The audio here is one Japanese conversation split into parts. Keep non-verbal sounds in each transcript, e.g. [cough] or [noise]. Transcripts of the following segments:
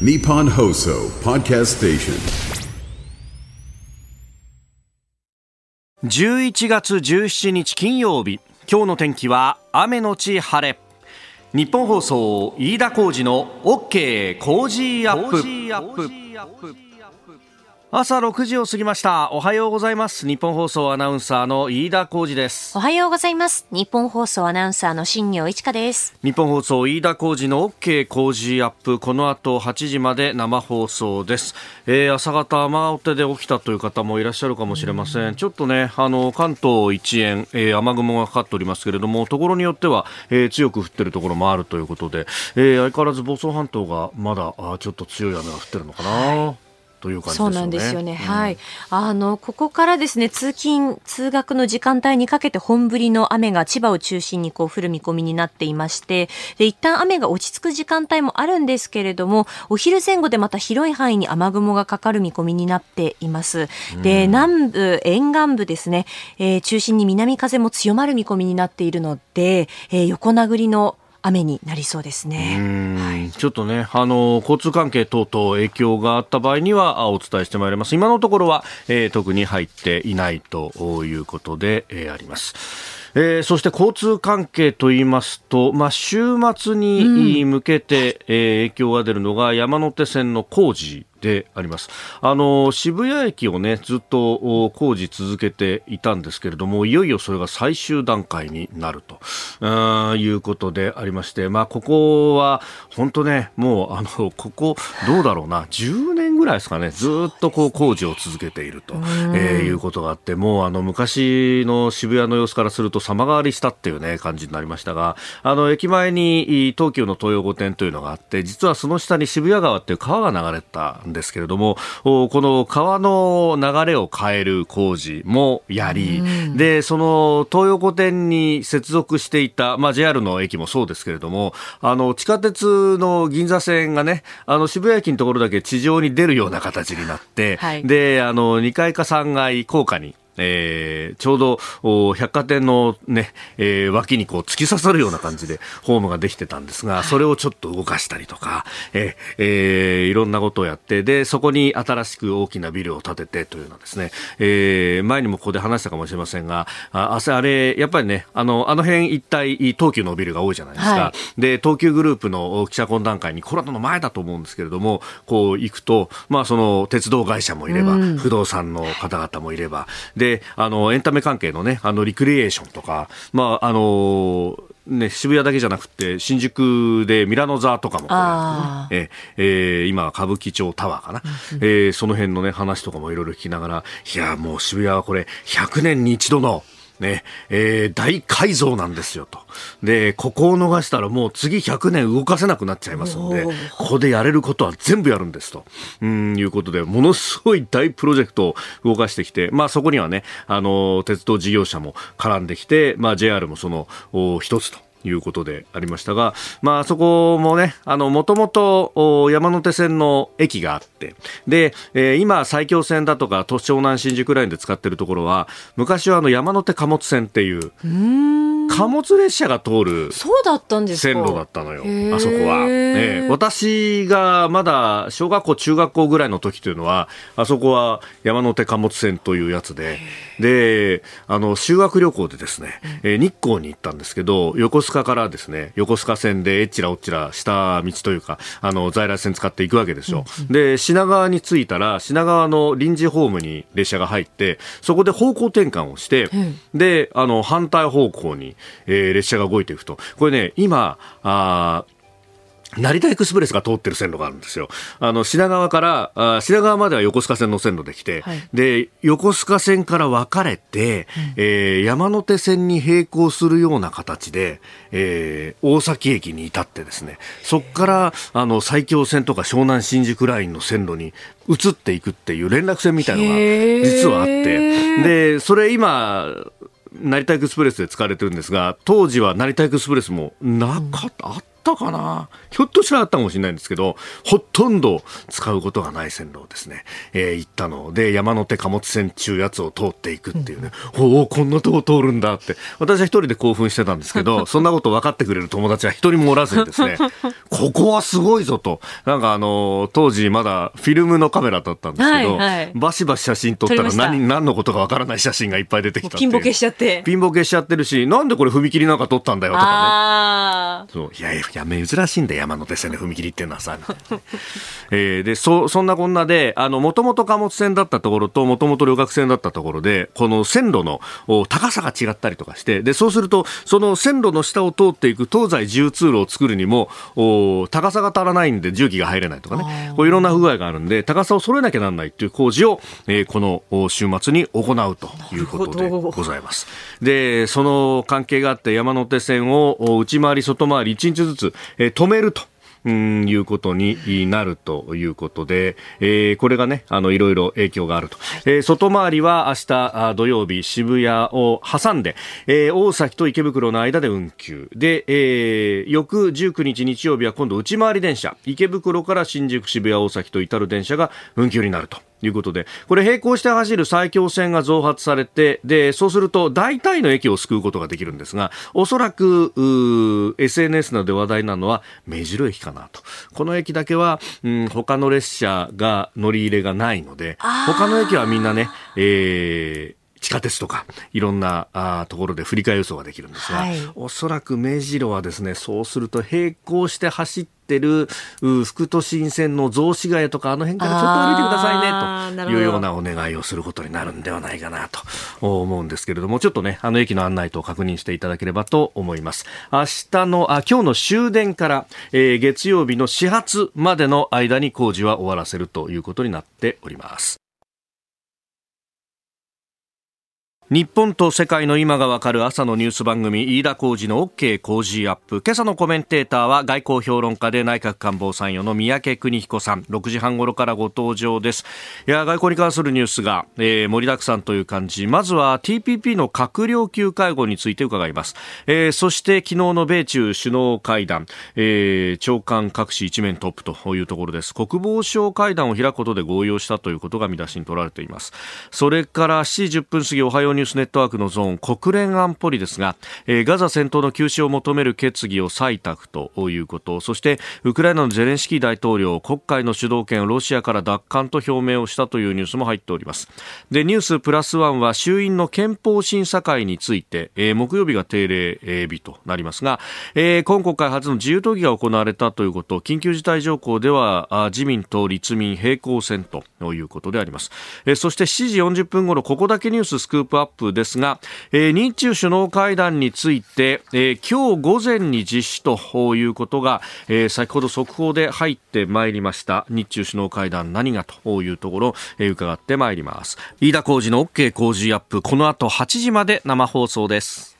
Nippon Hoso Podcast Station. 11月17日金曜日。今日の天気は雨のち晴れ。日本放送飯田浩二の OK 工事アップ朝6時を過ぎました。おはようございます。日本放送アナウンサーの飯田浩二です。おはようございます。日本放送アナウンサーの新業一華です。日本放送飯田浩二の OK 工事アップ。この後8時まで生放送です、えー、朝方雨手で起きたという方もいらっしゃるかもしれません、ん、ちょっとねあの関東一円、えー、雨雲がかかっておりますけれどもところによっては、えー、強く降っているところもあるということで、えー、相変わらず房総半島がまだあちょっと強い雨が降ってるのかな、はいという感じ、ね、そうなんですよね。うん、はい。あの、ここからですね、通勤、通学の時間帯にかけて本降りの雨が千葉を中心にこう降る見込みになっていまして、で、一旦雨が落ち着く時間帯もあるんですけれども、お昼前後でまた広い範囲に雨雲がかかる見込みになっています。で、南部、沿岸部ですね、えー、中心に南風も強まる見込みになっているので、えー、横殴りの雨になりそうですね、はい、ちょっとねあの交通関係等々影響があった場合にはお伝えしてまいります。今のところは、えー、特に入っていないということで、えー、あります。えー、そして交通関係と言いますと、まあ、週末に向けて、うん、えー、影響が出るのが山手線の工事であります。あの、渋谷駅をね、ずっと工事続けていたんですけれども、いよいよそれが最終段階になるということでありまして、まあ、ここは、本当ね、もう、あの、ここ、どうだろうな、10年ぐらいですかね、ずっとこう工事を続けていると、えー、いうことがあって、もう、あの、昔の渋谷の様子からすると様変わりしたっていうね、感じになりましたが、あの、駅前に東急の東洋御殿というのがあって、実はその下に渋谷川っていう川が流れたんですけれども、この川の流れを変える工事もやり、で、その東横線に接続していた、まあ JR の駅もそうですけれども、あの、地下鉄の銀座線がね、あの、渋谷駅のところだけ地上に出るような形になって、はい、で、あの、2階か3階高架にえー、ちょうど百貨店のね、えー、脇にこう突き刺さるような感じでホームができてたんですが、それをちょっと動かしたりとか、えー、えー、いろんなことをやって、で、そこに新しく大きなビルを建ててというのはですね、えー、前にもここで話したかもしれませんが、ああれ、やっぱりね、あの、あの辺一帯、東急のビルが多いじゃないですか。はい、で、東急グループの記者懇談会に、コロナの前だと思うんですけれども、こう行くと、まあその鉄道会社もいれば、不動産の方々もいれば、でで、あの、エンタメ関係のね、あの、リクリエーションとか、まあ、あの、ね、渋谷だけじゃなくて、新宿でミラノ座とかもね、ええー、今、歌舞伎町タワーかな、えー、その辺のね、話とかもいろいろ聞きながら、いや、もう渋谷はこれ、100年に一度の、ね、えー、大改造なんですよと。で、ここを逃したらもう次100年動かせなくなっちゃいますんで、ここでやれることは全部やるんですと。うん、いうことで、ものすごい大プロジェクトを動かしてきて、まあそこにはね、あの、鉄道事業者も絡んできて、まあ JR もその、一つと。いうことでありましたが、まあそこもね、あの、もともと山手線の駅があって、で、えー、今、埼京線だとか、都湘南新宿ラインで使ってるところは、昔はあの山手貨物線っていう、貨物列車が通るそうだったんです線路だったのよ、あそこは、えー。私がまだ小学校、中学校ぐらいの時というのは、あそこは山手貨物線というやつで、で、あの、修学旅行でですね、えー、日光に行ったんですけど、横須賀からですね、横須賀線でえっちらおっちら下道というか、あの、在来線使っていくわけですよ。うんうん、で、品川に着いたら、品川の臨時ホームに列車が入って、そこで方向転換をして、うん、で、あの、反対方向に、えー、列車が動いていくと。これね、今、あ成田エクスプレスが通ってる線路があるんですよ。あの、品川から、あ品川までは横須賀線の線路で来て、はい、で、横須賀線から分かれて、うん、えー、山手線に並行するような形で、えー、大崎駅に至ってですね、そこから、あの、埼京線とか湘南新宿ラインの線路に移っていくっていう連絡線みたいのが実はあって、で、それ今、成田エクスプレスで使われてるんですが、当時は成田エクスプレスもなかった、あったったかな？ひょっとしたらあったかもしれないんですけど、ほとんど使うことがない線路をですね、えー、行ったので、山手貨物線中やつを通っていくっていうね、うん、おお、こんなとこ通るんだって、私は一人で興奮してたんですけど、そんなこと分かってくれる友達は一人もおらずにですね、[laughs] ここはすごいぞと、なんかあの、当時まだフィルムのカメラだったんですけど、はいはい、バシバシ写真撮ったら何、何のことか分からない写真がいっぱい出てきたピンボケしちゃって。ピンボケしちゃってるし、なんでこれ踏切なんか撮ったんだよとかね。そう。いやいや、珍しいんだよ、山手線で踏切っていうのはさ。[laughs] えー、で、そ、そんなこんなで、あの、もともと貨物線だったところと、もともと旅客船だったところで、この線路の高さが違ったりとかして、で、そうすると、その線路の下を通っていく東西自由通路を作るにも、お高さが足らないんで重機が入れないとかね、こういろんな不具合があるんで、高さを揃えなきゃならないという工事を、えー、この週末に行うということでございます。で、その関係があって山手線を内回り外回り1日ずつ、えー、止めると。うん、いうことになるということで、えー、これがね、あの、いろいろ影響があると。えー、外回りは明日土曜日、渋谷を挟んで、えー、大崎と池袋の間で運休。で、えー、翌19日日曜日は今度内回り電車、池袋から新宿、渋谷、大崎と至る電車が運休になると。いうことで、これ並行して走る埼京線が増発されて、で、そうすると大体の駅を救うことができるんですが、おそらく、SNS などで話題なのは目白駅かなと。この駅だけは、うん、他の列車が乗り入れがないので、他の駅はみんなね、えー、地下鉄とかいろんなあところで振り替え輸送ができるんですが、はい、おそらく目白はですねそうすると並行して走ってる副都心線の雑司ヶ谷とかあの辺からちょっと歩いてくださいねというようなお願いをすることになるんではないかなと思うんですけれどもちょっとねあの駅の案内と確認していただければと思います。明日のあ今日の終電から、えー、月曜日の始発までの間に工事は終わらせるということになっております日本と世界の今がわかる朝のニュース番組飯田浩二の OK 工事アップ。今朝のコメンテーターは外交評論家で内閣官房参与の三宅邦彦さん。6時半頃からご登場です。いや外交に関するニュースが、えー、盛りだくさんという感じ。まずは TPP の閣僚級会合について伺います、えー、そして昨日の米中首脳会談、えー、長官各紙一面トップというところです。国防省会談を開くことで合意をしたということが見出しに取られています。それから7時10分過ぎおはようュースネットワークのゾーン国連安保理ですが、えー、ガザ戦闘の休止を求める決議を採択ということそしてウクライナのゼレンスキー大統領国会の主導権をロシアから奪還と表明をしたというニュースも入っております。でニュースプラスワンは衆院の憲法審査会について、えー、木曜日が定例日となりますが、えー、今国会初の自由討議が行われたということ緊急事態条項では自民と立民平行線ということであります、えー、そして7時40分ごろここだけニューススクープップですが、えー、日中首脳会談について、えー、今日午前に実施ということが、えー、先ほど速報で入ってまいりました。日中首脳会談何がというところ、えー、伺ってまいります。飯田浩二の OK 工事アップ。この後8時まで生放送です。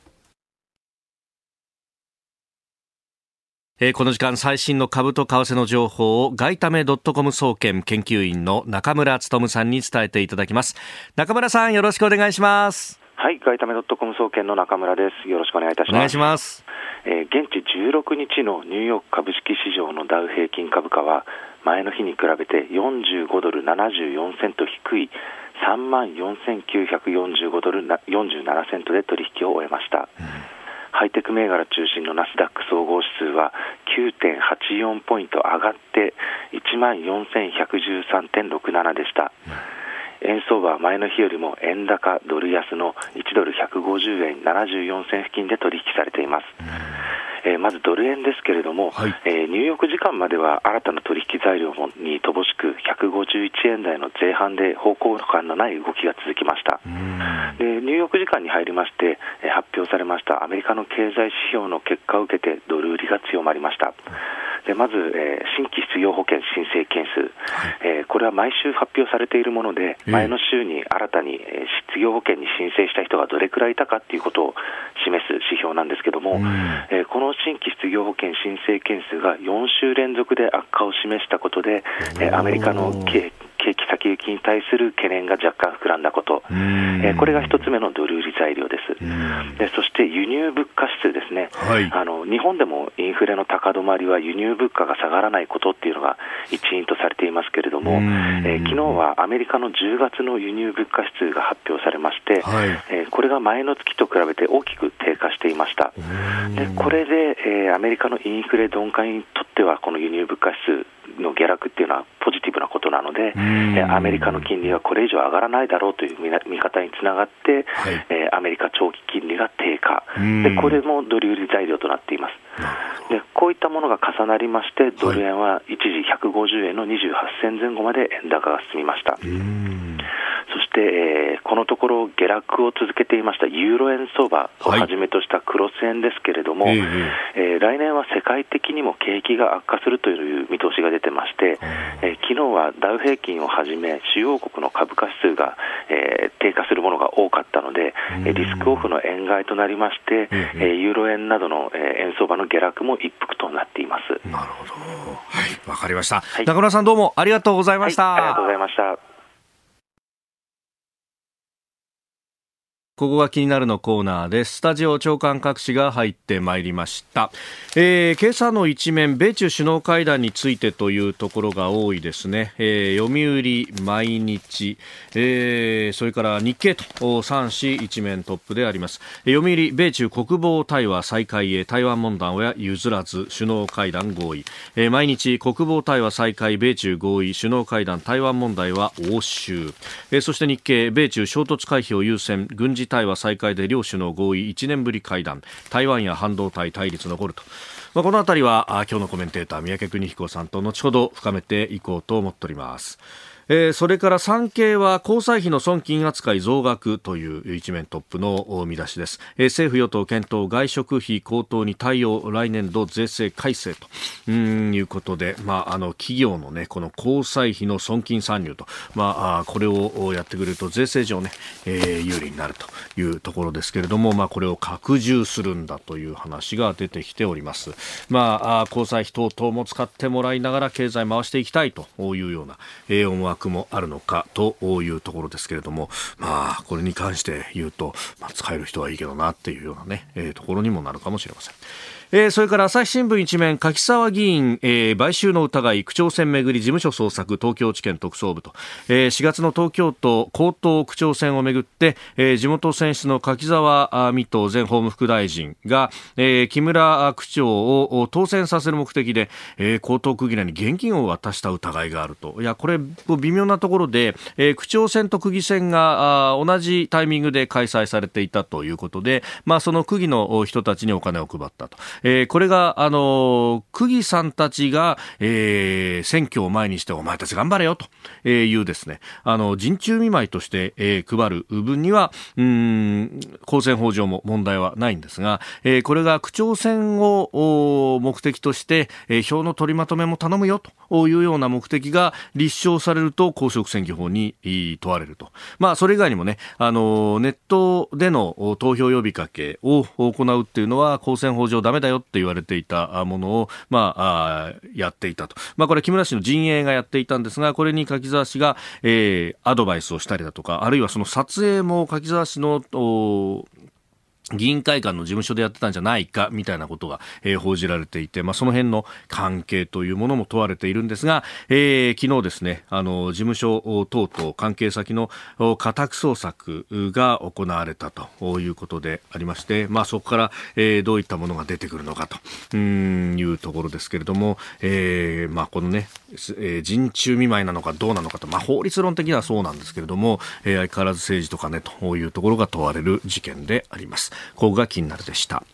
えー、この時間最新の株と為替の情報を外為ドットコム総研研究員の中村努さんに伝えていただきます。中村さんよろしくお願いします。はい外為ドットコム総研の中村です。よろしくお願いいたします。お願いします。えー、現地16日のニューヨーク株式市場のダウ平均株価は前の日に比べて45ドル74セント低い3万4945ドル47セントで取引を終えました、うんハイテク銘柄中心のナスダック総合指数は9.84ポイント上がって1万4113.67でした。円相場は前の日よりも円高ドル安の1ドル150円74銭付近で取引されています。えー、まずドル円ですけれども、はい、えー、ニューヨーク時間までは新たな取引材料に乏しく151円台の前半で方向感のない動きが続きました。でニューヨーク時間に入りまして、えー、発表されましたアメリカの経済指標の結果を受けてドル売りが強まりました。でまず、えー、新規失業保険申請件数、はい、えー、これは毎週発表されているもので、前の週に新たに、えー、失業保険に申請した人がどれくらいいたかということを示す指標なんですけれども、えー、この新規失業保険申請件数が4週連続で悪化を示したことで、アメリカの景景気先先行きに対する懸念が若干膨らんだこと、えーこれが一つ目のドル売り材料です。でそして輸入物価指数ですね、はい。あの日本でもインフレの高止まりは輸入物価が下がらないことっていうのが一因とされていますけれども、えー昨日はアメリカの10月の輸入物価指数が発表されまして、はい。えーこれが前の月と比べて大きく低下していました。でこれで、えーアメリカのインフレ鈍化にとっては、この輸入物価指数の下落っていうのはポジティブなことなので、えーアメリカの金利はこれ以上上がらないだろうという見方につながって、はい。えーアメリカ長期金利が低下。うん、でこれもドル売り材料となっています。でこういったものが重なりまして、ドル円は一時150円の28銭前後まで円高が進みました。そして、えーこのところ下落を続けていましたユーロ円相場をはいはじめとしたクロス円ですけれども、えええー来年は世界的にも景気が悪化するという見通しが出てまして、えー昨日はダウ平均をはじめ主要国の株価指数が、えー低下するものが多かったので、えーリスクオフの円買いとなりまして、えええーユーロ円などの、えー円相場の下落も一服となっています。なるほど。はい、わかりました。い中村さんどうもありがとうございました。はい、ありがとうございました。ここが気になるのコーナーです。スタジオ長官各紙が入ってまいりました。えー、今朝の一面、米中首脳会談についてというところが多いですね。えー、読売、毎日、えー、それから日経と3紙一面トップであります。えー読売、米中国防対話再開へ台湾問題は譲らず首脳会談合意。えー、毎日国防対話再開、米中合意、首脳会談台湾問題は応酬。えー、そして日経、米中衝突回避を優先、軍事対話再開で両首脳合意1年ぶり会談、台湾や半導体対立残ると。まあ、この辺りはあ今日のコメンテーター三宅邦彦さんと後ほど深めていこうと思っております。えーそれから産経は交際費の損金扱い増額という一面トップの見出しです、えー政府与党検討外食費高騰に対応来年度税制改正とうんいうことで、まあ、あの企業の、ね、この交際費の損金参入と、まあ、あこれをやってくれると税制上、ねえー有利になるというところですけれども、まあ、これを拡充するんだという話が出てきております。まあ、あ交際費等々も使ってもらいながら経済回していきたいというような、えー思惑もあるのかというところですけれども、まあ、これに関して言うと、まあ、使える人はいいけどなっていうようなね、えーところにもなるかもしれません。えーそれから朝日新聞一面、柿沢議員、えー買収の疑い、区長選めぐり事務所捜索、東京地検特捜部と、えー4月の東京都江東区長選をめぐって、えー地元選出の柿沢水戸前法務副大臣が、えー木村区長を当選させる目的で、えー江東区議連に現金を渡した疑いがあると。いや、これ、微妙なところで、えー区長選と区議選が同じタイミングで開催されていたということで、まあ、その区議の人たちにお金を配ったと。えーこれが、あのー区議さんたちが、えー選挙を前にしてお前たち頑張れよというですね、あの、人中見舞いとして、えー配る分には、うん、公選法上も問題はないんですが、えーこれが区長選をお目的として、えー票の取りまとめも頼むよというような目的が立証されると公職選挙法に問われると。まあ、それ以外にもね、あの、ネットでの投票呼びかけを行うっていうのは公選法上ダメだよって言われていたものを、まあ、あやっていたと。まあ、これ木村氏の陣営がやっていたんですが、これに柿沢氏が、えーアドバイスをしたりだとか、あるいはその撮影も柿沢氏の、議員会館の事務所でやってたんじゃないかみたいなことが、えー報じられていて、まあ、その辺の関係というものも問われているんですが、えー昨日ですね、あの、事務所等々関係先の家宅捜索が行われたということでありまして、まあ、そこから、えーどういったものが出てくるのかというところですけれども、えーまあ、このね、え人中見舞いなのかどうなのかと、まあ、法律論的にはそうなんですけれども、えー相変わらず政治とかね、というところが問われる事件であります。ここが気になるでした。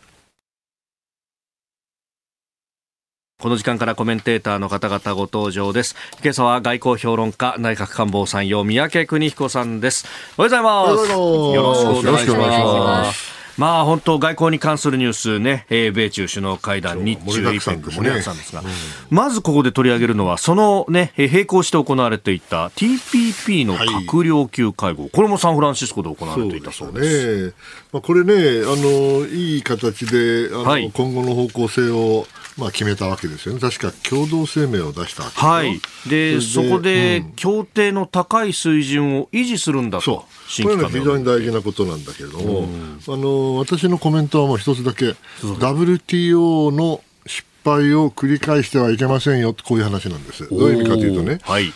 この時間からコメンテーターの方々ご登場です。今朝は外交評論家、内閣官房参与、三宅邦彦さんです。おはようございます。よろしくお願いし。ますまあ本当外交に関するニュースね、えー米中首脳会談、日中盛りだくさんですね。盛りだくさんですが、まずここで取り上げるのは、そのね、えー並行して行われていた TPP の閣僚級会合、これもサンフランシスコで行われていたそうです。ね。まあ、これね、あの、いい形で、あの、はい。今後の方向性を、まあ、決めたわけですよね。確か共同声明を出したわけはい。で、そこでうん、協定の高い水準を維持するんだと。そう。新これは非常に大事なことなんだけれども、あの私のコメントはもう一つだけ、WTO の失敗を繰り返してはいけませんよこういう話なんです。どういう意味かというとね、はい。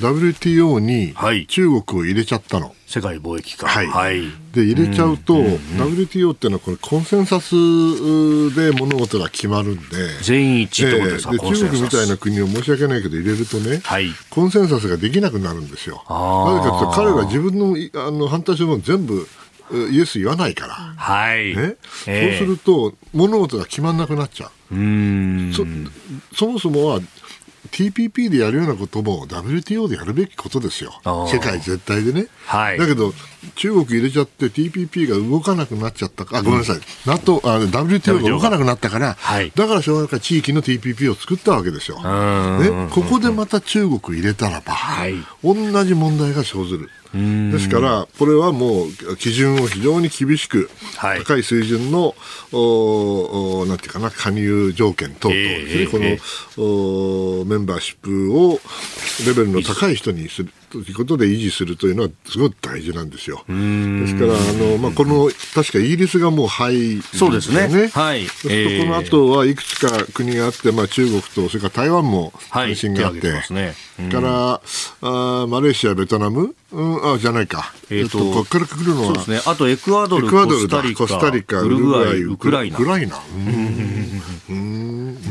WTO にはい中国を入れちゃったの。世界貿易機はいはい。で入れちゃうと、WTO っていうのはこれコンセンサスで物事が決まるんで、全員一致で中国みたいな国を申し訳ないけど入れるとね、はいコンセンサスができなくなるんですよ。なぜかというと彼が自分のいあの反対するもの全部えイエス言わないから。はい。ね、ええそうすると物事が決まんなくなっちゃう。うーん。そそもそもは TPP でやるようなことも WTO でやるべきことですよ。世界全体でね。はいだけど、中国入れちゃって TPP が動かなくなっちゃったか、あ、ごめんなさい。NATO、あ WTO が動かなくなったから、はい。だからしょうがないから地域の TPP を作ったわけですよ。んね、ここでまた中国入れたらば、はい。同じ問題が生ずる。ですから、これはもう基準を非常に厳しく、はい。高い水準の、おおなんていうかな、加入条件等々。ですね、ええこの、ええ。おメンバーシップをレベルの高い人にするということで維持するというのはすごく大事なんですよ。ですから、あの、まあ、この、確かイギリスがもう入るんですよね。そうですねはいそうするとこの後はいくつか国があって、まあ、中国と、それから台湾もはい関心があって、手を挙げてますねうんから、あーマレーシア、ベトナム、うん、あ、じゃないか。えーとここから来るのは、そうですね。あと、エクアドル、エクアドルだ、コスタリカ、ウルグアイ、ウクライナウ。クライナ。うんうん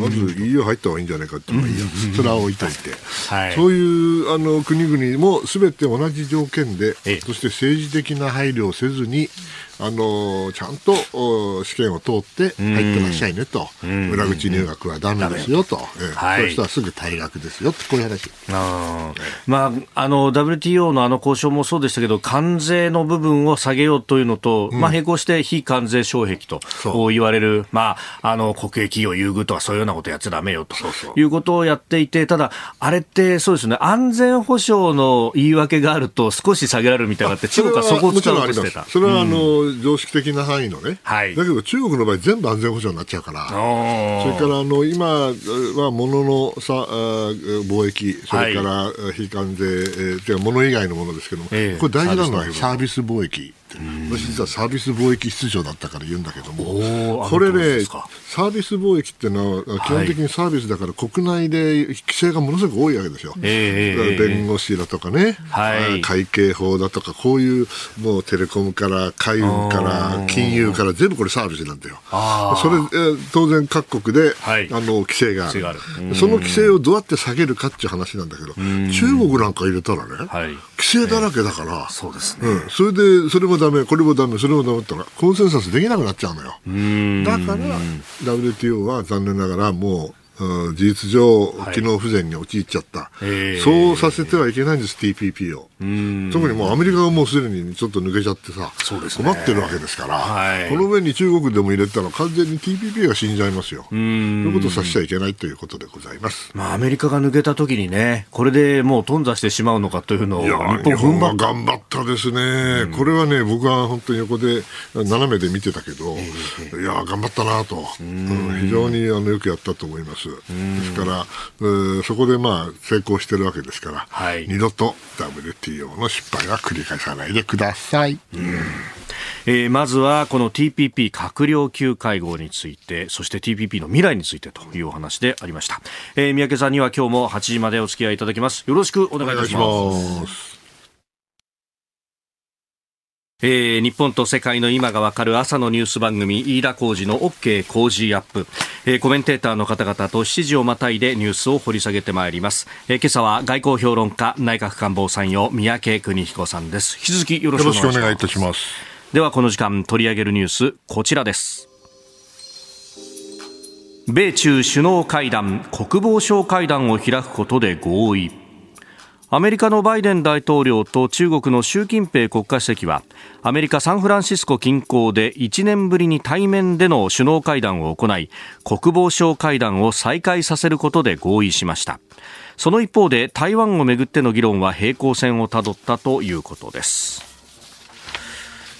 まず EU 入った方がいいんじゃないかっていうのはいいや。それは置いといて。はい。そういうあの国々もすべて同じ条件でええ、そして政治的な配慮をせずに、あのちゃんとお試験を通って入ってらっしゃいねと、裏口入学はダメですよと、ええ。はい。そういう人はすぐ退学ですよってこういう話。あー。まあ、あの WTO のあの交渉もそうでしたけど、関税の部分を下げようというのと、まあ、並行して非関税障壁と言われる、まあ、あの国営企業優遇とかそういうようなことやっちゃだめよと。いうことをやっていて、ただ、あれってそうですね、安全保障の言い訳があると少し下げられるみたいになって、中国はそこを使おうとしてた。それはあの、常識的な範囲のね、はい。だけど中国の場合、全部安全保障になっちゃうから、それからあの今は物のさあ貿易、それから非関税、えー、てか物以外のものですけども、ええ。これ大事なのはササービス貿易って、私、実はサービス貿易室長だったから言うんだけどおもー、これねサービス貿易っていうのは、基本的にサービスだから、国内で規制がものすごく多いわけですよ。ええええ弁護士だとかね、はい。会計法だとか、こういうもうテレコムから海運から金融から全部これサービスなんだよ。それ、えー当然各国で、はい。あの規制がある。その規制をどうやって下げるかっていう話なんだけど、中国なんか入れたらね、はい。規制だらけだから、そうですね。うん、それで、それもダメ、これもダメ、それもダメって言ったら、コンセンサスできなくなっちゃうのよ。だから、WTO は残念ながらもう、うん事実上、機能不全に陥っちゃった、ええそうさせてはいけないんです、TPP を。うん。特にもうアメリカがもうすでにちょっと抜けちゃってさ、そうですね。困ってるわけですから、はい。この上に中国でも入れたら完全に TPP が死んじゃいますよ。そういうことをさせちゃいけないということでございます。まあ、アメリカが抜けた時にね、これでもう頓挫してしまうのかというのを、日いや本日本は。頑張ったですね、これはね、僕は本当に横で斜めで見てたけど、いや頑張ったなと、うん。非常にあのよくやったと思います。ですから、うんそこでまあ成功してるわけですから、はい。二度と WTO の失敗は繰り返さないでください。えーまずはこの TPP 閣僚級会合について、そして TPP の未来についてというお話でありました。えー三宅さんには今日も8時までお付き合いいただきます。よろしくお願いいたします。えー日本と世界の今がわかる朝のニュース番組飯田浩二の OK 工事アップ、えーコメンテーターの方々と7時をまたいでニュースを掘り下げてまいります、えー今朝は外交評論家内閣官房参与三宅邦彦さんです。引き続きよろしよくお願いします。ろしくお願いいたします。ではこの時間取り上げるニュースこちらです。米中首脳会談国防相会談を開くことで合意アメリカのバイデン大統領と中国の習近平国家主席はアメリカ・サンフランシスコ近郊で1年ぶりに対面での首脳会談を行い国防相会談を再開させることで合意しました。その一方で台湾をめぐっての議論は平行線をたどったということです。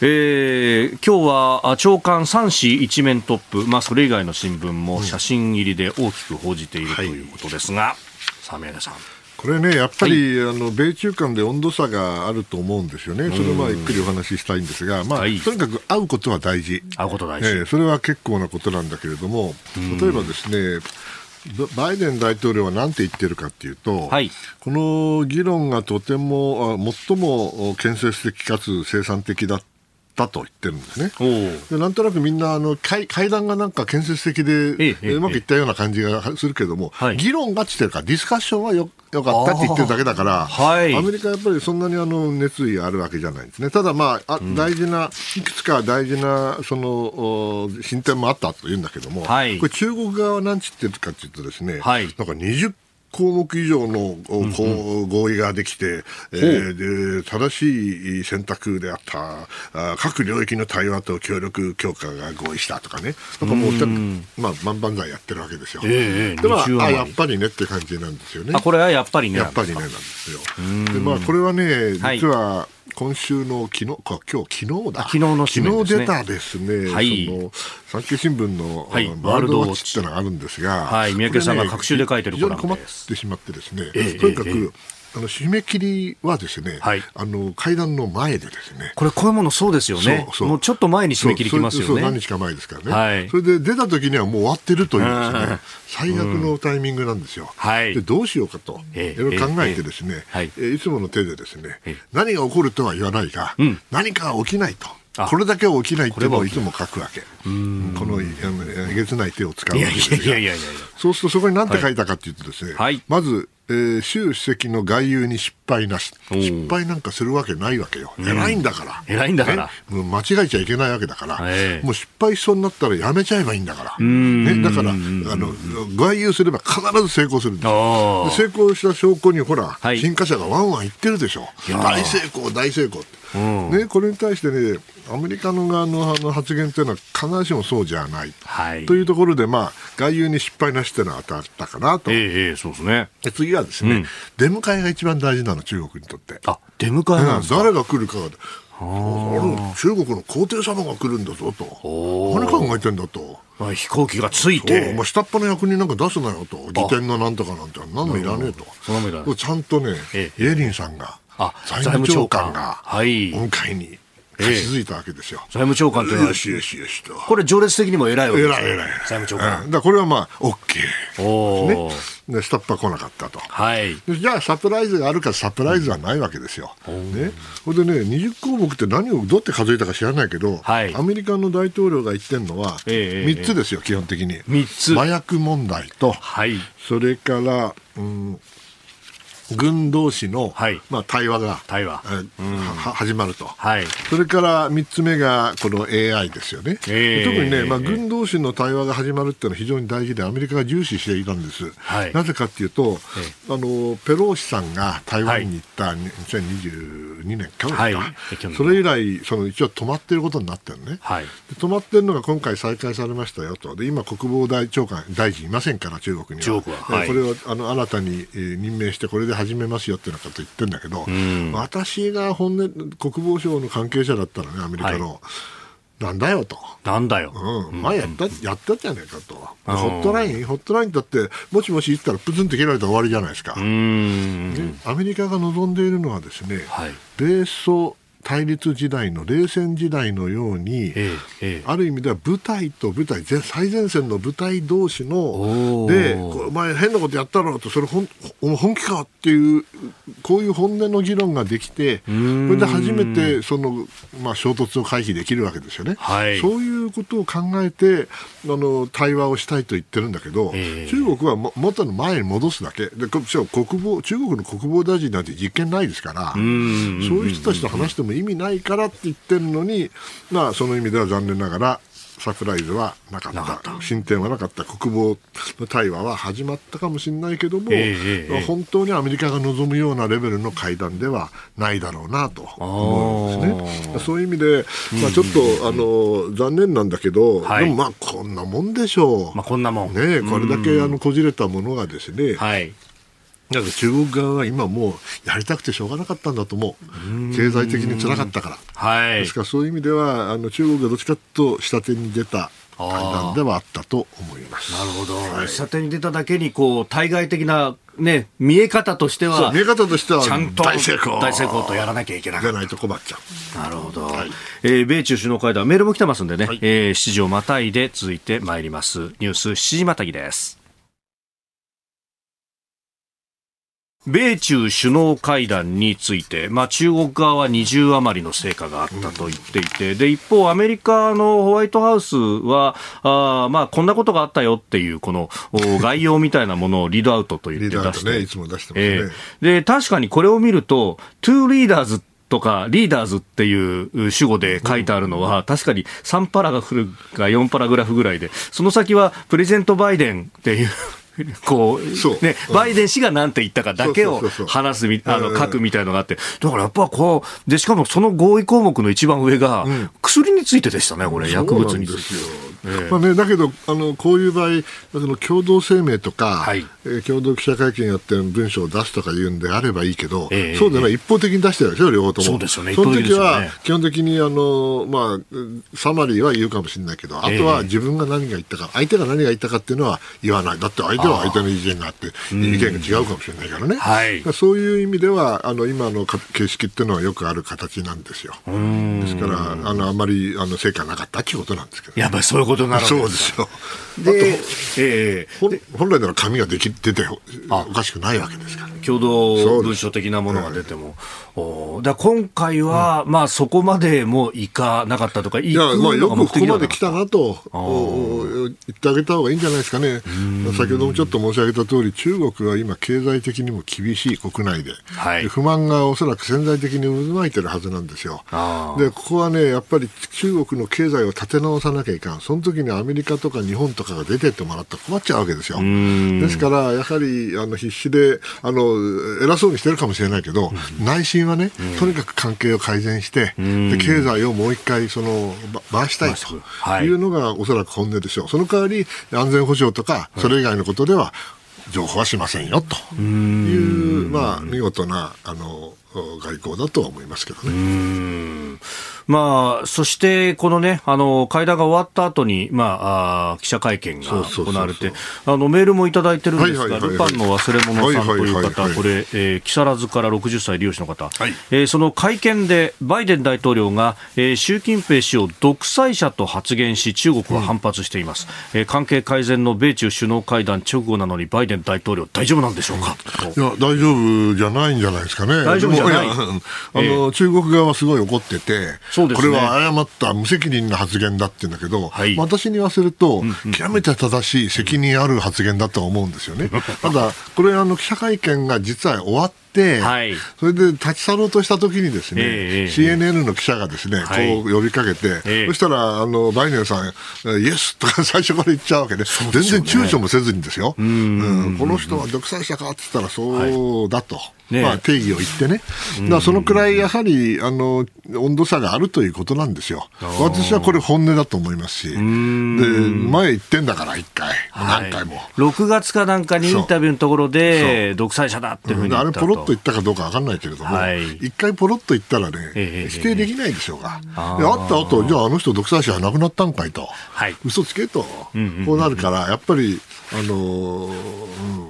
えー、今日はあ長官3紙一面トップ、まあ、それ以外の新聞も写真入りで大きく報じているということですが、さあ宮根さん。これね、やっぱり、あの米中間で温度差があると思うんですよね、それをまあゆっくりお話ししたいんですが、まあはい。とにかく会うことは大事、会うこと大事。ええそれは結構なことなんだけれども、例えばですね、ババイデン大統領は何て言ってるかっていうと、はい。この議論がとても、あ最も建設的かつ生産的だったと言ってるんですね。でなんとなくみんなあの会会談がなんか建設的で、うまくいったような感じがするけども、はい。議論がっつってるからディスカッションはよよかったって言ってるだけだから、はい。アメリカはやっぱりそんなにあの熱意あるわけじゃないんですね。ただまあ、あ大事な、いくつか大事なそのお進展もあったというんだけども、はい。これ中国側は何つってるかっていうとですね、はい。なんか20項目以上のおこう合意ができて、えーで正しい選択であったあ各領域の対話と協力強化が合意したとかね、なんかもう、まあ、万々歳やってるわけですよ。ええでま20あ、あやっぱりねって感じなんですよね。あこれはやっぱりね。やっぱりねなんですよ。でまあこれはねはい。実は今週の昨日か今日昨日だ。あ昨日のね。昨日出たですね。はい。その産経新聞の、はい。ワールドウォッチ。ってのがあるんですが、はい。三宅さんが各週で書いてる非常に困ってしまってですね。ええとにかく、ええあの締め切りはですね、はい。あの会談の前でですね。これこういうものそうですよね。もうちょっと前に締め切りきますよね。何日か前ですからね、はい。それで出た時にはもう終わってるというですうん。ね最悪のタイミングなんですよ、はい。でどうしようかと、ええいろいろ考えてですね、ええはいつもの手でですね、ええ。何が起こるとは言わないが、ん。何かが起きないと。あ。これだけは起きないっていうのをい。つも書くわけ。このえげつない手を使うわけですやいやいやいやいやそうするとそこに何て書いたかっていうとですね、はい。まず、えー習主席の外遊に失敗なし。失敗なんかするわけないわけよ、偉いんだから。偉いんだから。ね。もう間違えちゃいけないわけだから、ええ。もう失敗しそうになったらやめちゃえばいいんだから、ん。ね、だからあの外遊すれば必ず成功するんです成功した証拠にほら、はい。新華社がワンワン言ってるでしょ。大成功大成功って、ね、これに対してねアメリカの側のあの発言というのは必ずしもそうじゃない、はい。というところで、まあ、外遊に失敗なしというのは当たったかなと。ええええそうですね。で次はですね、うん。出迎えが一番大事なの、中国にとって。あ出迎えなんですか？誰が来るか中国の皇帝様が来るんだぞと。何考えてんだと。まあ飛行機がついおて前下っ端の役人なんか出すなよと。利点のなんとかなんて。何もいらねえと。ちゃんとね、えイエリンさんが。あ財務長官がはいお迎えに貸し付いたわけですよ。財務長官というのはよしよしよしと。これ序列的にも偉いわけですね偉い偉い。財務長官からこれはまあ、OK。おおね。で、下っ端来なかったと。はいでじゃあサプライズがあるかサプライズはないわけですよ。ね、ほんでね20項目って何をどうやって数えたか知らないけど、はいアメリカの大統領が言ってるのはええ3つですよ、基本的に。三つ麻薬問題と、はいそれから、うん、軍同士の、はい。まあ、対話が対話。えは始まると。はい。それから3つ目がこの AI ですよね、ええ特にね、まあ、ええ軍同士の対話が始まるっていうのは非常に大事で、アメリカが重視していたんです、はい。なぜかっていうと、えあのペローシさんが台湾に行った2022年、去年か、それ以来、その一応止まっていることになってるのね、はい。で止まってるのが今回再開されましたよと、で今、国防大長官、大臣いませんから、中国には。中国は。これをあの新たに、えー任命して、これで始めますよってなこと言ってるんだけど、私が本音、国防省の関係者だったらね、アメリカの、なんだよと。なんだよ。うん、前やった、やったじゃないかと。ホットライン、ホットラインだって、もしもし言ったらプツンと切られたら終わりじゃないですか。うーん。ねアメリカが望んでいるのはですね、はい。米ソ対立時代の冷戦時代のように、ええええ。ある意味では部隊と部隊前最前線の部隊同士ので前変なことやったろうとそれ本ほ本気かっていうこういう本音の議論ができてそん。れで初めてその、まあ、衝突を回避できるわけですよね、はい。そういうことを考えてあの対話をしたいと言ってるんだけど、ええ。中国はも元の前に戻すだけ。で国防中国の国防大臣なんて実権ないですからそういう人たちと話しても意味ないからって言ってるのに、まあ、その意味では残念ながらサプライズはなかった。進展はなかった。国防の対話は始まったかもしれないけども、ええええ本当にアメリカが望むようなレベルの会談ではないだろうなと思うんですね。そういう意味で、まあ、ちょっと、あの残念なんだけど、はい。でもまあこんなもんでしょう。まあこんなもん。ねえこれだけあのこじれたものがですね、はいだから中国側は今もうやりたくてしょうがなかったんだと思う。経済的に辛かったから。はい。ですからそういう意味では、あの中国がどっちかと下手に出た会談ではあったと思います。なるほど、下手に出ただけにこう対外的な、ね、見え方としては見え方としてはちゃんと大成功。大成功とやらなきゃいけなかった。じゃないと困っちゃう。なるほど、えー米中首脳会談メールも来てますんでね、えー7時をまたいで続いてまいります。ニュース7時またぎです米中首脳会談について、まあ、中国側は20余りの成果があったと言っていて、で一方、アメリカのホワイトハウスは、あーまあ、こんなことがあったよっていう、このお概要みたいなものをリードアウトと言って出して、ね、いつも出してますね。ええで、確かにこれを見ると、 two leaders とか、 leaders っていう主語で書いてあるのは、確かに3パラグラフか4パラグラフぐらいで、その先は President Biden っていう、[laughs] こう、ね、うん。バイデン氏が何て言ったかだけを話すみ、あの、うん。書くみたいのがあって、だからやっぱこう、で、しかもその合意項目の一番上が、薬についてでしたね、これ、薬物について。まあね、だけどあの、こういう場合、その共同声明とか、はい。えー共同記者会見やって文章を出すとか言うんであればいいけど、ええそうでない、一方的に出してるでしょ、両方とも。そうですよね。その時は、基本的にあの、まあ、うんサマリーは言うかもしれないけど、あとは自分が何が言ったか、相手が何が言ったかっていうのは言わない。だって相手は相手の意見があって、意見が違うかもしれないからね。はい。そういう意味では、あの今のか形式っていうのはよくある形なんですよ。ですから、あのあまりあの成果なかったっていうことなんですけど、やっぱりそういうことになるそうですよ。で、ええほん本来なら紙ができ出ておかしくないわけですから。共同文書的なものが出ても、おだ今回は、まあそこまでもいかなかったとか、いいや、まあ、よくここまで来来たなとお言ってあげた方がいいんじゃないですかね。先ほどもちょっと申し上げた通り、中国は今、経済的にも厳しい国内で、はい。で不満がおそらく潜在的に渦巻いてるはずなんですよ。あ。で、ここはね、やっぱり中国の経済を立て直さなきゃいかん。その時にアメリカとか日本とかが出てってもらったら困っちゃうわけですよ。ですから、やはりあの必死であの偉そうにしてるかもしれないけど、内心はね、とにかく関係を改善して、で経済をもう一回そのば回したいとはい。いうのがおそらく本音でしょう。その代わり安全保障とかそれ以外のことでは情報はしませんよと。いうまあ見事なあの外交だとは思いますけどね。まあ、そして、このね、あの、会談が終わった後に、まあ、あー記者会見が行われて、あの、メールもいただいてるんですが、ルパンの忘れ物さんという方、はいこれ、えー木更津から60歳利用者の方、はい。えーその会見で、バイデン大統領が、えー習近平氏を独裁者と発言し、中国は反発しています。えー関係改善の米中首脳会談直後なのに、バイデン大統領大丈夫なんでしょうか、いや、大丈夫じゃないんじゃないですかね。大丈夫じゃない。あの、中国側はすごい怒ってて、そうですね。これは誤った無責任な発言だって言うんだけど、はい。私に言わせると、極めて正しい責任ある発言だとは思うんですよね。[laughs] ただ、これ、あの、記者会見が実は終わって、はい。それで立ち去ろうとしたときにですね、ええ CNN の記者がですね、はい。こう呼びかけて、ええ。そしたら、あの、バイデンさん、イエスとか最初から言っちゃうわけで、全然躊躇もせずにですよ。うんこの人は独裁者かって言ったらそうだと。ねえまあ、定義を言ってね、だそのくらいやはりあの温度差があるということなんですよ、私はこれ、本音だと思いますし、で前言ってんだから、一回、何回も。6月かなんかにインタビューのところで、独裁者だっていうふうにあれ、言ったポロッと言ったかどうか分かんないけれども、はい。一回ポロッと言ったらね、ええ否定できないでしょうが、であった後じゃあ、あの人、独裁者はなくなったんかいと、はい。嘘つけと、こうなるから、やっぱり、あのーうん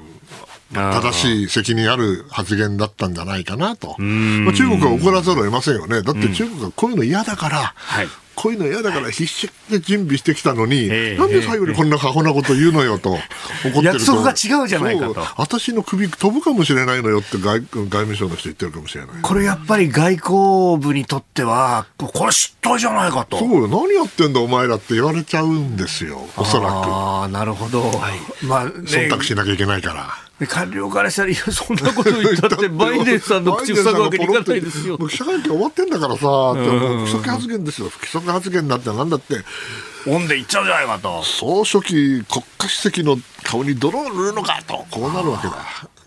正しい責任ある発言だったんじゃないかなと、まあ、中国は怒らざるを得ませんよね、だって中国はこういうの嫌だから、はい。こういうの嫌だから必死で準備してきたのに、ええ。なんで最後にこんな過保なこと言うのよと怒ってると。約束が違うじゃないかと。私の首飛ぶかもしれないのよって外外務省の人言ってるかもしれない。これやっぱり外交部にとっては、これ失態じゃないかと。そうよ、何やってんだお前らって言われちゃうんですよ、おそらああ、なるほど。まあ、ね。く。忖度しなきゃいけないから。官僚からしたら、いや、そんなこと言ったって、[laughs] バイデンさんの口塞ぐわけにいかないですよも。う記者会見終わってんだからさ、不規則発言ですよ。不規則発言だってなんだって、オンでいっちゃうじゃないかと。総書記、国家主席の顔に泥を塗るのかと、こうなるわけだ。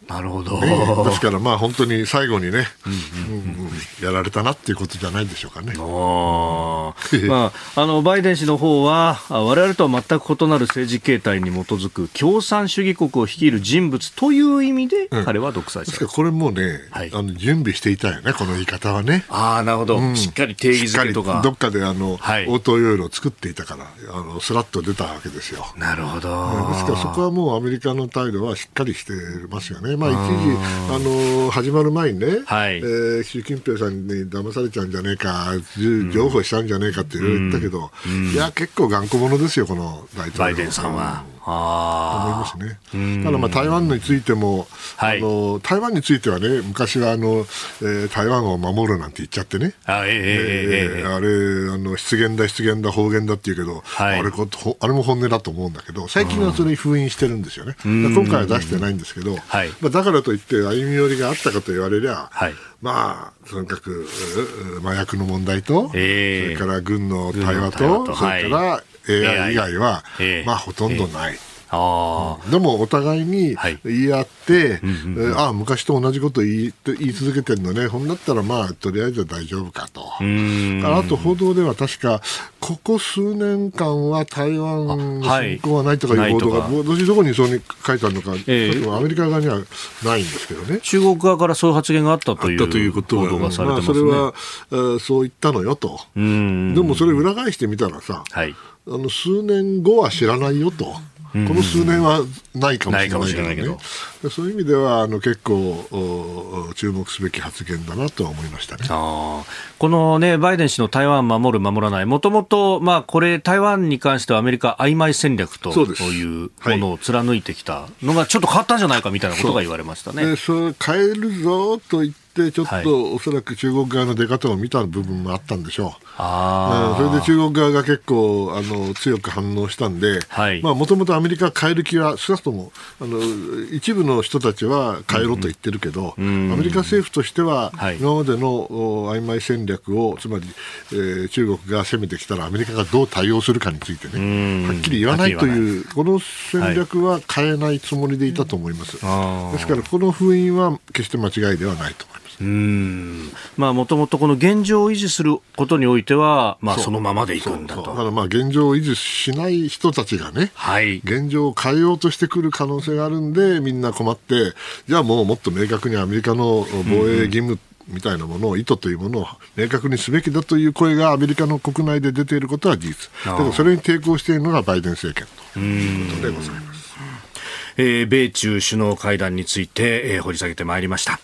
なるほど。ねですから、まあ本当に最後にね、うんうんやられたなっていうことじゃないでしょうかね。[laughs] まあ、あのバイデン氏の方はあ我々とは全く異なる政治形態に基づく共産主義国を率いる人物という意味で、うん。彼は独裁者ですからこれもうね、はい。あの準備していたよね、この言い方はね。ああなるほど、うん。しっかり定義づけとか。どっかであの、はい。応答要領を作っていたから、あのスラッと出たわけですよ。なるほど、ですからそこはもうアメリカの態度はしっかりしてますよね、まあ、一時、あの始まる前にね、はい。えー習近平さんに騙されちゃうんじゃねえか、じ譲歩しちゃうんじゃねえかっていろいろ言ったけど、いや、結構頑固者ですよ、この大統領バイデンさんは。思いあますね。ただ、まあ、台湾についても、はい。あの、台湾についてはね、昔はあの、えー台湾を守るなんて言っちゃってね。あ、あえええええええ。ーあれあの失言だ、失言だ、方言だって言うけど、はい。あれこほあれも本音だと思うんだけど、最近はそれに封印してるんですよね、ん。今回は出してないんですけど、はい。まあ、だからといって歩み寄りがあったかと言われりゃ、はい。まあ、とにかく麻薬の問題と、ええ。それから軍の対話とそれから AI 以外は、ええ。まあ、ほとんどない。あでもお互いにはい。言い合って、えーああ、昔と同じこと言い言い続けてるのね、ほんだったら、まあ、とりあえずは大丈夫かと。あ、と報道では確か、ここ数年間は台湾の侵攻はないとかいう報道が、はい私どこにそうに書いてあるのか、ええ。ちょっとアメリカ側にはないんですけどね。中国側からそういう発言があったというということは、報道がされてまあ。それは、えーそう言ったのよと。うん。でもそれ裏返してみたらさ、はいあの数年後は知らないよと。この数年はないかもしれないけど,、けねど、そういう意味ではあの結構お注目すべき発言だなとは思いましたね。このね、バイデン氏の台湾守る、守らない、もともと、まあ、これ、台湾に関してはアメリカ曖昧戦略というものを貫いてきたのが、ちょっと変わったんじゃないかみたいなことが言われましたね。でそれ変えるぞと言って、ちょっと、はい。おそらく中国側の出方を見た部分もあったんでしょう。うんそれで中国側が結構あの強く反応したんで、はい。もともとアメリカは変える気は、少なくともあの一部の人たちは変えろと言ってるけど、んアメリカ政府としては、はい。今までのお曖昧戦略を、つまり、えー中国が攻めてきたらアメリカがどう対応するかについてね、ん。はっきり言わないという、この戦略は変えないつもりでいたと思います。あー。ですから、この封印は決して間違いではないと思います。うんまあ、もともとこの現状を維持することにおいては、まあ、そのままでいくんだそうだかと。らまあ現状を維持しない人たちがね、はい。現状を変えようとしてくる可能性があるんで、みんな困って、じゃあもうもっと明確にアメリカの防衛義務みたいなものを、意図というものを明確にすべきだという声がアメリカの国内で出ていることは事実。あーだからそれに抵抗しているのがバイデン政権ということでございます。えー米中首脳会談について、えー掘り下げてまいりました。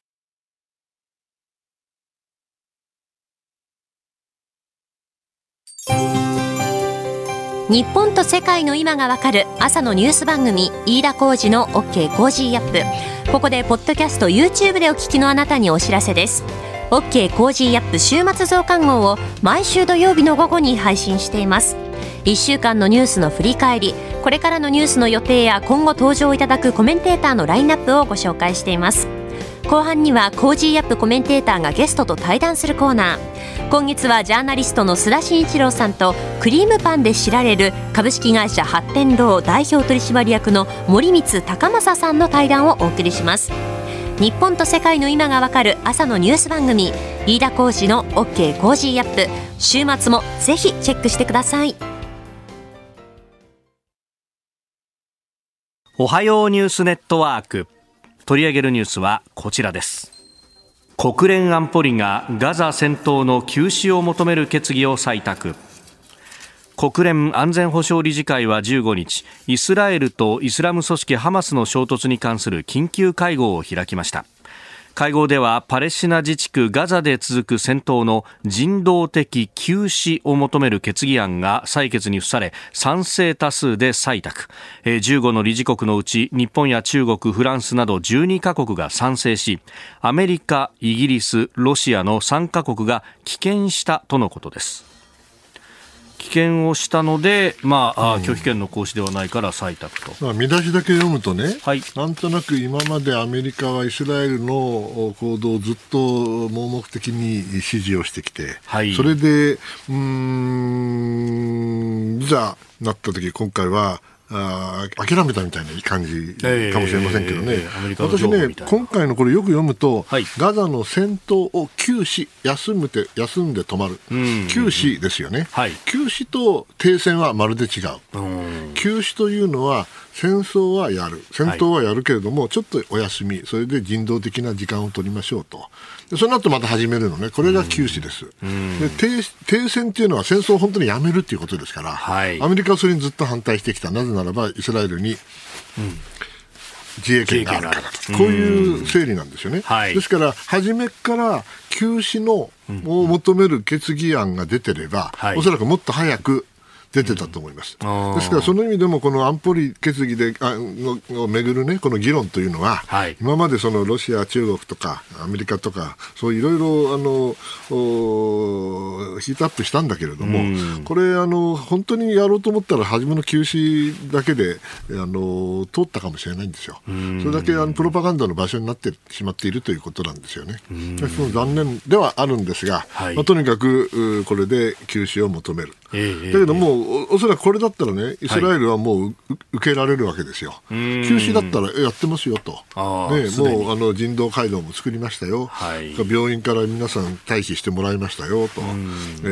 日本と世界の今がわかる朝のニュース番組飯田浩二の OK コージーアップ。ここでポッドキャスト YouTube でお聞きのあなたにお知らせです。OK コージーアップ週末増刊号を毎週土曜日の午後に配信しています。1週間のニュースの振り返りこれからのニュースの予定や今後登場いただくコメンテーターのラインナップをご紹介しています。後半には Cozy up コメンテーターがゲストと対談するコーナー。今月はジャーナリストの須田慎一郎さんとクリームパンで知られる株式会社八天堂代表取締役の森光孝雅さんの対談をお送りします。日本と世界の今がわかる朝のニュース番組飯田浩司の OK Cozy up。週末もぜひチェックしてください。おはようニュースネットワーク。取り上げるニュースはこちらです。国連安保理がガザ戦闘の休止を求める決議を採択。国連安全保障理事会は15日イスラエルとイスラム組織ハマスの衝突に関する緊急会合を開きました。会合ではパレスチナ自治区ガザで続く戦闘の人道的休止を求める決議案が採決に付され賛成多数で採択。15の理事国のうち日本や中国フランスなど12カ国が賛成しアメリカイギリスロシアの3カ国が棄権したとのことです。棄権をしたので、まあ、あ拒否権の行使ではないから採択と。まあ、見出しだけ読むとね、はい。なんとなく今までアメリカはイスラエルの行動をずっと盲目的に支持をしてきて、はい。それで、うーん、実ざなった時今回はあ諦めたみたいな感じかもしれませんけどね、私ね、今回のこれよく読むと、はい、ガザの戦闘を休止、休むて休んで止まる、休止ですよね、はい、休止と停戦はまるで違う、休止というのは、戦争はやる、戦闘はやるけれども、はい、ちょっとお休み、それで人道的な時間を取りましょうと。でその後また始めるのね、これが休止です。で停停戦っていうのは戦争を本当にやめるっていうことですから、はい、アメリカはそれにずっと反対してきた、なぜならばイスラエルに、自衛権があるからと、こういう整理なんですよね。はい、ですから、初めから休止のを求める決議案が出てれば、はい、おそらくもっと早く出てたと思います。うん、ですから、その意味でも、この安保理決議であのをめぐるね、この議論というのは、はい、今までそのロシア、中国とか、アメリカとか、そういろいろ、あの、ヒートアップしたんだけれども、うん、これ、あの、本当にやろうと思ったら、初めの休止だけで、あの、通ったかもしれないんですよ。うん、それだけ、あの、プロパガンダの場所になってしまっているということなんですよね。その残念ではあるんですが、はい、まあ、とにかく、これで休止を求める。えー、だけどもう、おそらくこれだったらね、イスラエルはもう、受けられるわけですよ。休止だったらやってますよと。ね、もうあの人道回廊も作りましたよ、はい、病院から皆さん退避してもらいましたよと、え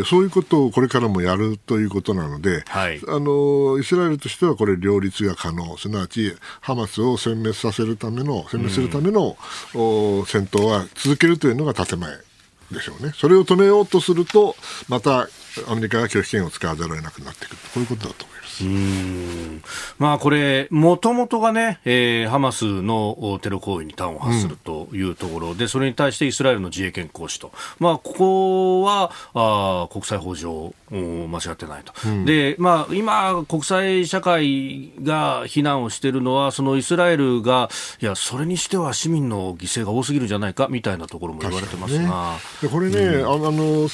ー、そういうことをこれからもやるということなので、はい、あのイスラエルとしてはこれ、両立が可能、すなわちハマスを殲滅させるための、殲滅するための、戦闘は続けるというのが建前。でしょうね。それを止めようとすると、またアメリカが拒否権を使わざるを得なくなってくる。こういうことだと思います。うん。まあこれ、もともとがね、えー、ハマスのテロ行為に端を発するというところで、うん、それに対してイスラエルの自衛権行使と、まあ、ここはあ国際法上間違ってないと、うん、でまあ、今、国際社会が非難をしているのは、そのイスラエルが、いや、それにしては市民の犠牲が多すぎるんじゃないかみたいなところも言われてますが。ね、これね、うん、あの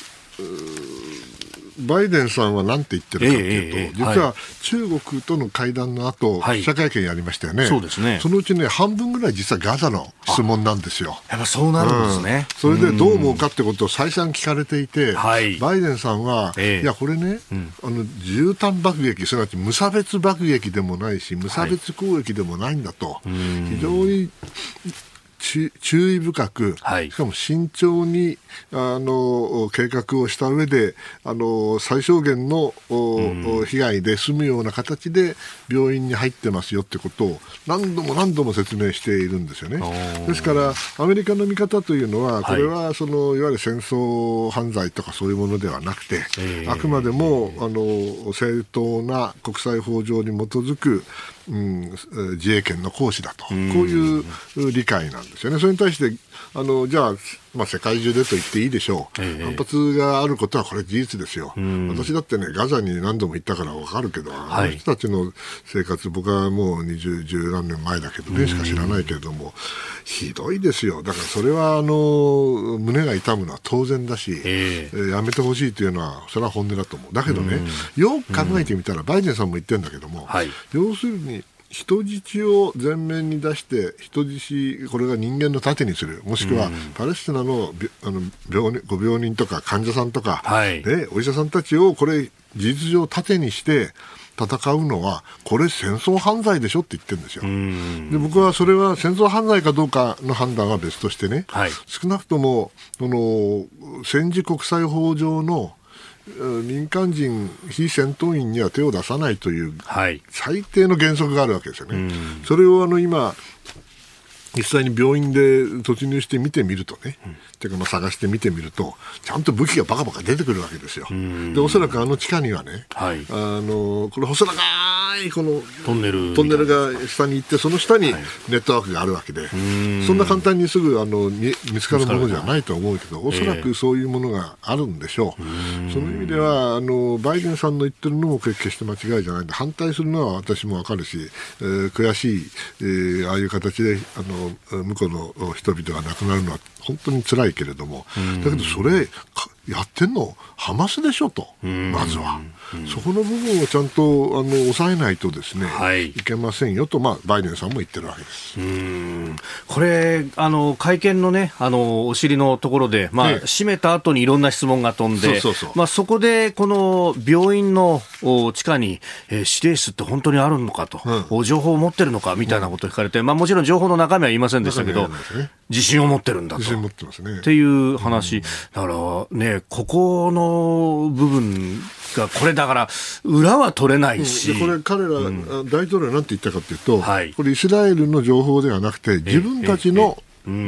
バイデンさんは何て言ってるかというと、実は中国との会談の後、はい、記者会見やりましたよね。そうですね。そのうちね、半分ぐらい実はガザの質問なんですよ。やっぱそうなるんですね。うん、それでどう思うかってことを再三聞かれていて、はい、バイデンさんは、え、いや、これね、うん、あの、絨毯爆撃、すなわち無差別爆撃でもないし、無差別攻撃でもないんだと、はい、非常に注意深く、はい、しかも慎重にあの計画をした上であの最小限の、被害で済むような形で病院に入ってますよってことを何度も何度も説明しているんですよね。ですからアメリカの見方というのはこれはその、い、わゆる戦争犯罪とかそういうものではなくて、えー、あくまでもあの正当な国際法上に基づくうん、自衛権の行使だと、こういう理解なんですよね。それに対して、あの、じゃあ、まあ、世界中でと言っていいでしょう、ええ、反発があることはこれ事実ですよ、私だってね、ガザに何度も行ったから分かるけど、はい、あの人たちの生活、僕はもう20、十何年前だけどね、しか知らないけれども、ひどいですよ、だからそれはあの胸が痛むのは当然だし、ええ。やめてほしいというのは、それは本音だと思う。だけどね、よく考えてみたら、バイデンさんも言ってるんだけども、はい、要するに、人質を前面に出して人質これが人間の盾にする。もしくはパレスチナのあの病ご病人とか患者さんとか、はい、ね、お医者さんたちをこれ事実上盾にして戦うのはこれ戦争犯罪でしょって言ってるんですよ。で僕はそれは戦争犯罪かどうかの判断は別としてね、はい、少なくともその戦時国際法上の民間人、非戦闘員には手を出さないという最低の原則があるわけですよね。それをあの今実際に病院で突入して見てみるとね、うん、てかまあ探して見てみると、ちゃんと武器がバカバカ出てくるわけですよ。で、おそらくあの地下にはね、はい、あの、この細長いこのトンネルトンネルが下に行って、その下にネットワークがあるわけで、はい、そんな簡単にすぐあの見つかるものじゃないと思うけど、おそらくそういうものがあるんでしょう。えー、その意味ではあの、バイデンさんの言ってるのも決して間違いじゃないんで、反対するのは私もわかるし、えー、悔しい、えー、ああいう形であの向こうの人々が亡くなるのは本当に辛いけれども、だけどそれ、やってんのハマスでしょと、まずは。そこの部分をちゃんとあの抑えないとですね、はい。いけませんよと、まあ、バイデンさんも言ってるわけです。これ、あの、会見のね、あの、お尻のところで、まあ、ええ。閉めた後にいろんな質問が飛んで、そこで、この病院のお地下に、えー指令室って本当にあるのかと、お情報を持ってるのかみたいなことを聞かれて、まあ、もちろん情報の中身は言いませんでしたけどね、自信を持ってるんだと。自信持ってますね。っていう話、だからね、ここの部分が、これだから、裏は取れないし、でこれ、彼ら、大統領はなんて言ったかというと、はい。これ、イスラエルの情報ではなくて、自分たちの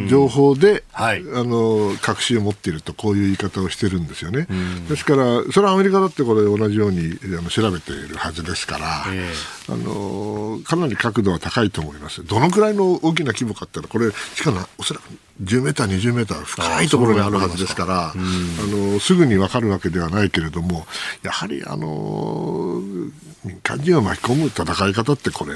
情報で、はい。あの確信を持っていると、こういう言い方をしてるんですよね。ですから、それはアメリカだってこれ、同じようにあの調べているはずですから、えあのかなり角度は高いと思います。どのくらいの大きな規模かってこれ、しかもおそらく10メーター、20メーター深いところにあるはずですから、あのすぐに分かるわけではないけれども、やはりあの民間人を巻き込む戦い方って、これ、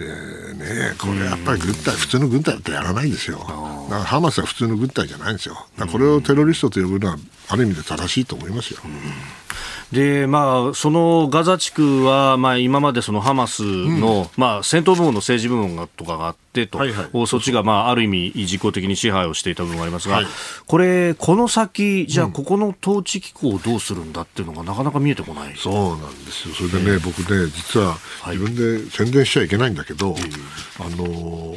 えーね、これやっぱり軍隊、普通の軍隊だってやらないんですよ。だからハマスは普通の軍隊じゃないんですよ。これをテロリストと呼ぶのは、ある意味で正しいと思いますよ。で、まあ、そのガザ地区は、まあ、今までそのハマスの、まあ、戦闘部門の政治部門がとかがあってと、はいはい。そっちが、まあ、ある意味、実効的に支配をしていた部分がありますが、はい。これ、この先、じゃあ、ここの統治機構をどうするんだっていうのがなかなか見えてこない。そうなんですよ。それでね、僕ね、実ははい。自分で宣伝しちゃいけないんだけど、あの、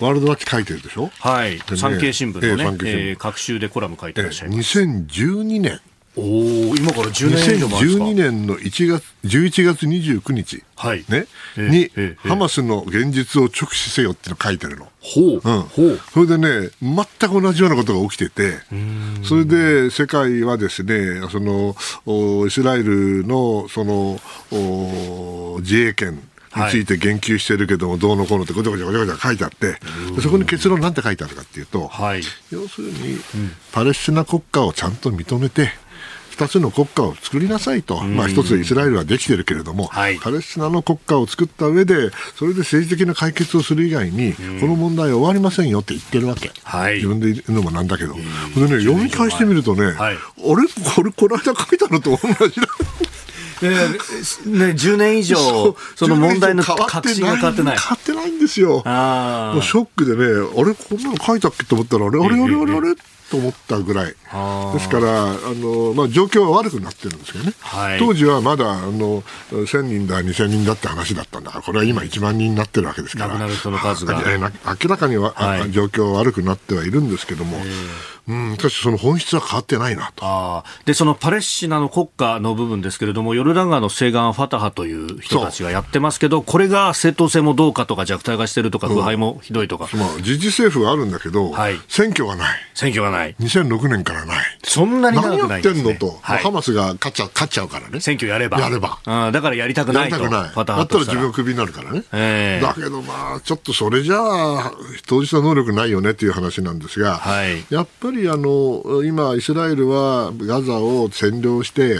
ワールドワッチ書いてるでしょ？はい、ね産経新聞のね、ええー各週でコラム書いてえらっしゃいます。2012年、おお今から10年以上前ですか？2012年の1月、11月29日、はい。ね、ええに、ええハマスの現実を直視せよっていうの書いてるの。ほう、うん、ほう。それでね、全く同じようなことが起きてて、それで世界はですね、そのおイスラエルのそのお自衛権について言及してるけども、どうのこうのってごちゃごちゃごちゃごちゃ書いてあって、でそこに結論なんて書いてあるかっていうと、はい。要するに、パレスチナ国家をちゃんと認めて、二つの国家を作りなさいと、まあ一つイスラエルはできてるけれども、はい。パレスチナの国家を作った上で、それで政治的な解決をする以外に、この問題は終わりませんよって言ってるわけ。はい。自分で言うのもなんだけど。それでね、読み返してみるとね、はい。あれ？これ、この間書いたのと同じだ。えーね、10年以上、その問題の核心が変わってない。変わってないんですよ。あもうショックでね、あれ、こんなの書いたっけ？と思ったら、あれ、あれ、あれ、あれ、あれ、と思ったぐらい。ですから、あの、まあ、状況は悪くなってるんですけどね。はい。当時はまだ、あの、1000人だ、2000人だって話だったんだ。から、これは今1万人になってるわけですから。な明らかには、あはい。状況は悪くなってはいるんですけども、うん、しかしその本質は変わってないなと。でそのパレスチナの国家の部分ですけれども、ヨルダン川の西岸ファタハという人たちがやってますけど、これが正当性もどうかとか、弱体化してるとか、腐敗もひどいとか、まあ、自治政府があるんだけど、はい。選挙がない。選挙がない、2006年からない。そんなに長何くないね、やってんのと、はい。ハマスが勝っちゃ勝っちゃうからね。選挙やれば、やれば。うんだからやりたくやないと、りたくない。だったら自分がクビになるからね。ええ。だけどまあ、ちょっとそれじゃあ、当事者能力ないよねっていう話なんですが、はい。やっぱりあの、今、イスラエルはガザを占領して、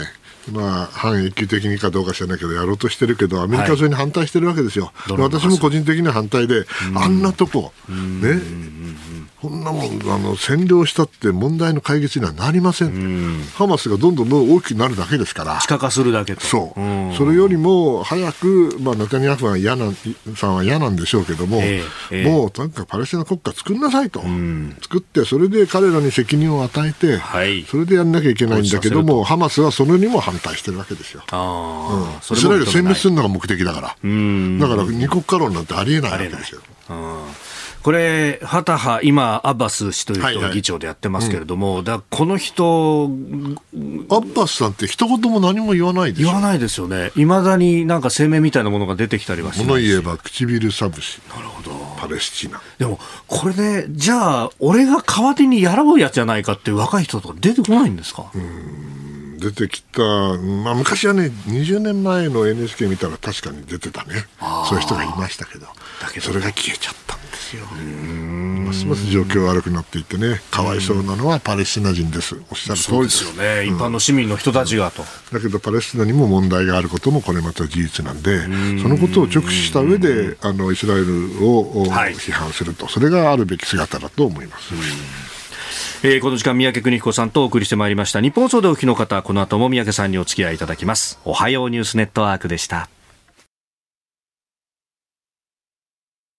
まあ、反永久的にかどうか知らないけど、やろうとしてるけど、アメリカはそれに反対してるわけですよ。ドローン私も個人的には反対で、あんなとこ、ね、こんなもん、あの、占領したって問題の解決にはなりません。ハマスがどんどん大きくなるだけですから。地下化するだけと。そう、ん。それよりも早く、まあ、ネタニヤフは嫌なさんは嫌なんでしょうけども、ええええ。もうなんかパレスチナ国家作んなさいと、作って、それで彼らに責任を与えて、はい。それでやんなきゃいけないんだけども、ハマスはそれにも反対してるわけですよ。ああ、そイスラエル殲滅するのが目的だから、ん。だから二国家論なんてありえないわけですよ。これ、ハタハ、今、アッバス氏というはいはい。人が議長でやってますけれども、だからこの人、アッバスさんって一言も何も言わないでしょ？言わないですよね、いまだになんか声明みたいなものが出てきたりはしないし。物言えば唇さぶし。なるほど。パレスチナ。でも、これで、じゃあ、俺が代わりにやろうやつじゃないかっていう若い人とか出てこないんですか、出てきた、まあ、昔はね、20年前の NHK 見たら確かに出てたね、そういう人がいましたけど、けどそれが消えちゃった。んですよ。ますます状況悪くなっていってね、かわいそうなのはパレスチナ人です、おっしゃる通そうですすよね、一般の市民の人たちがと。だけど、パレスチナにも問題があることもこれまた事実なんで、そのことを直視した上で、あのイスラエルを、はい。批判すると、それがあるべき姿だと思います。えー、この時間三宅邦彦さんとお送りしてまいりました。日本総でお聞きの方この後も三宅さんにお付き合いいただきます。おはようニュースネットワークでした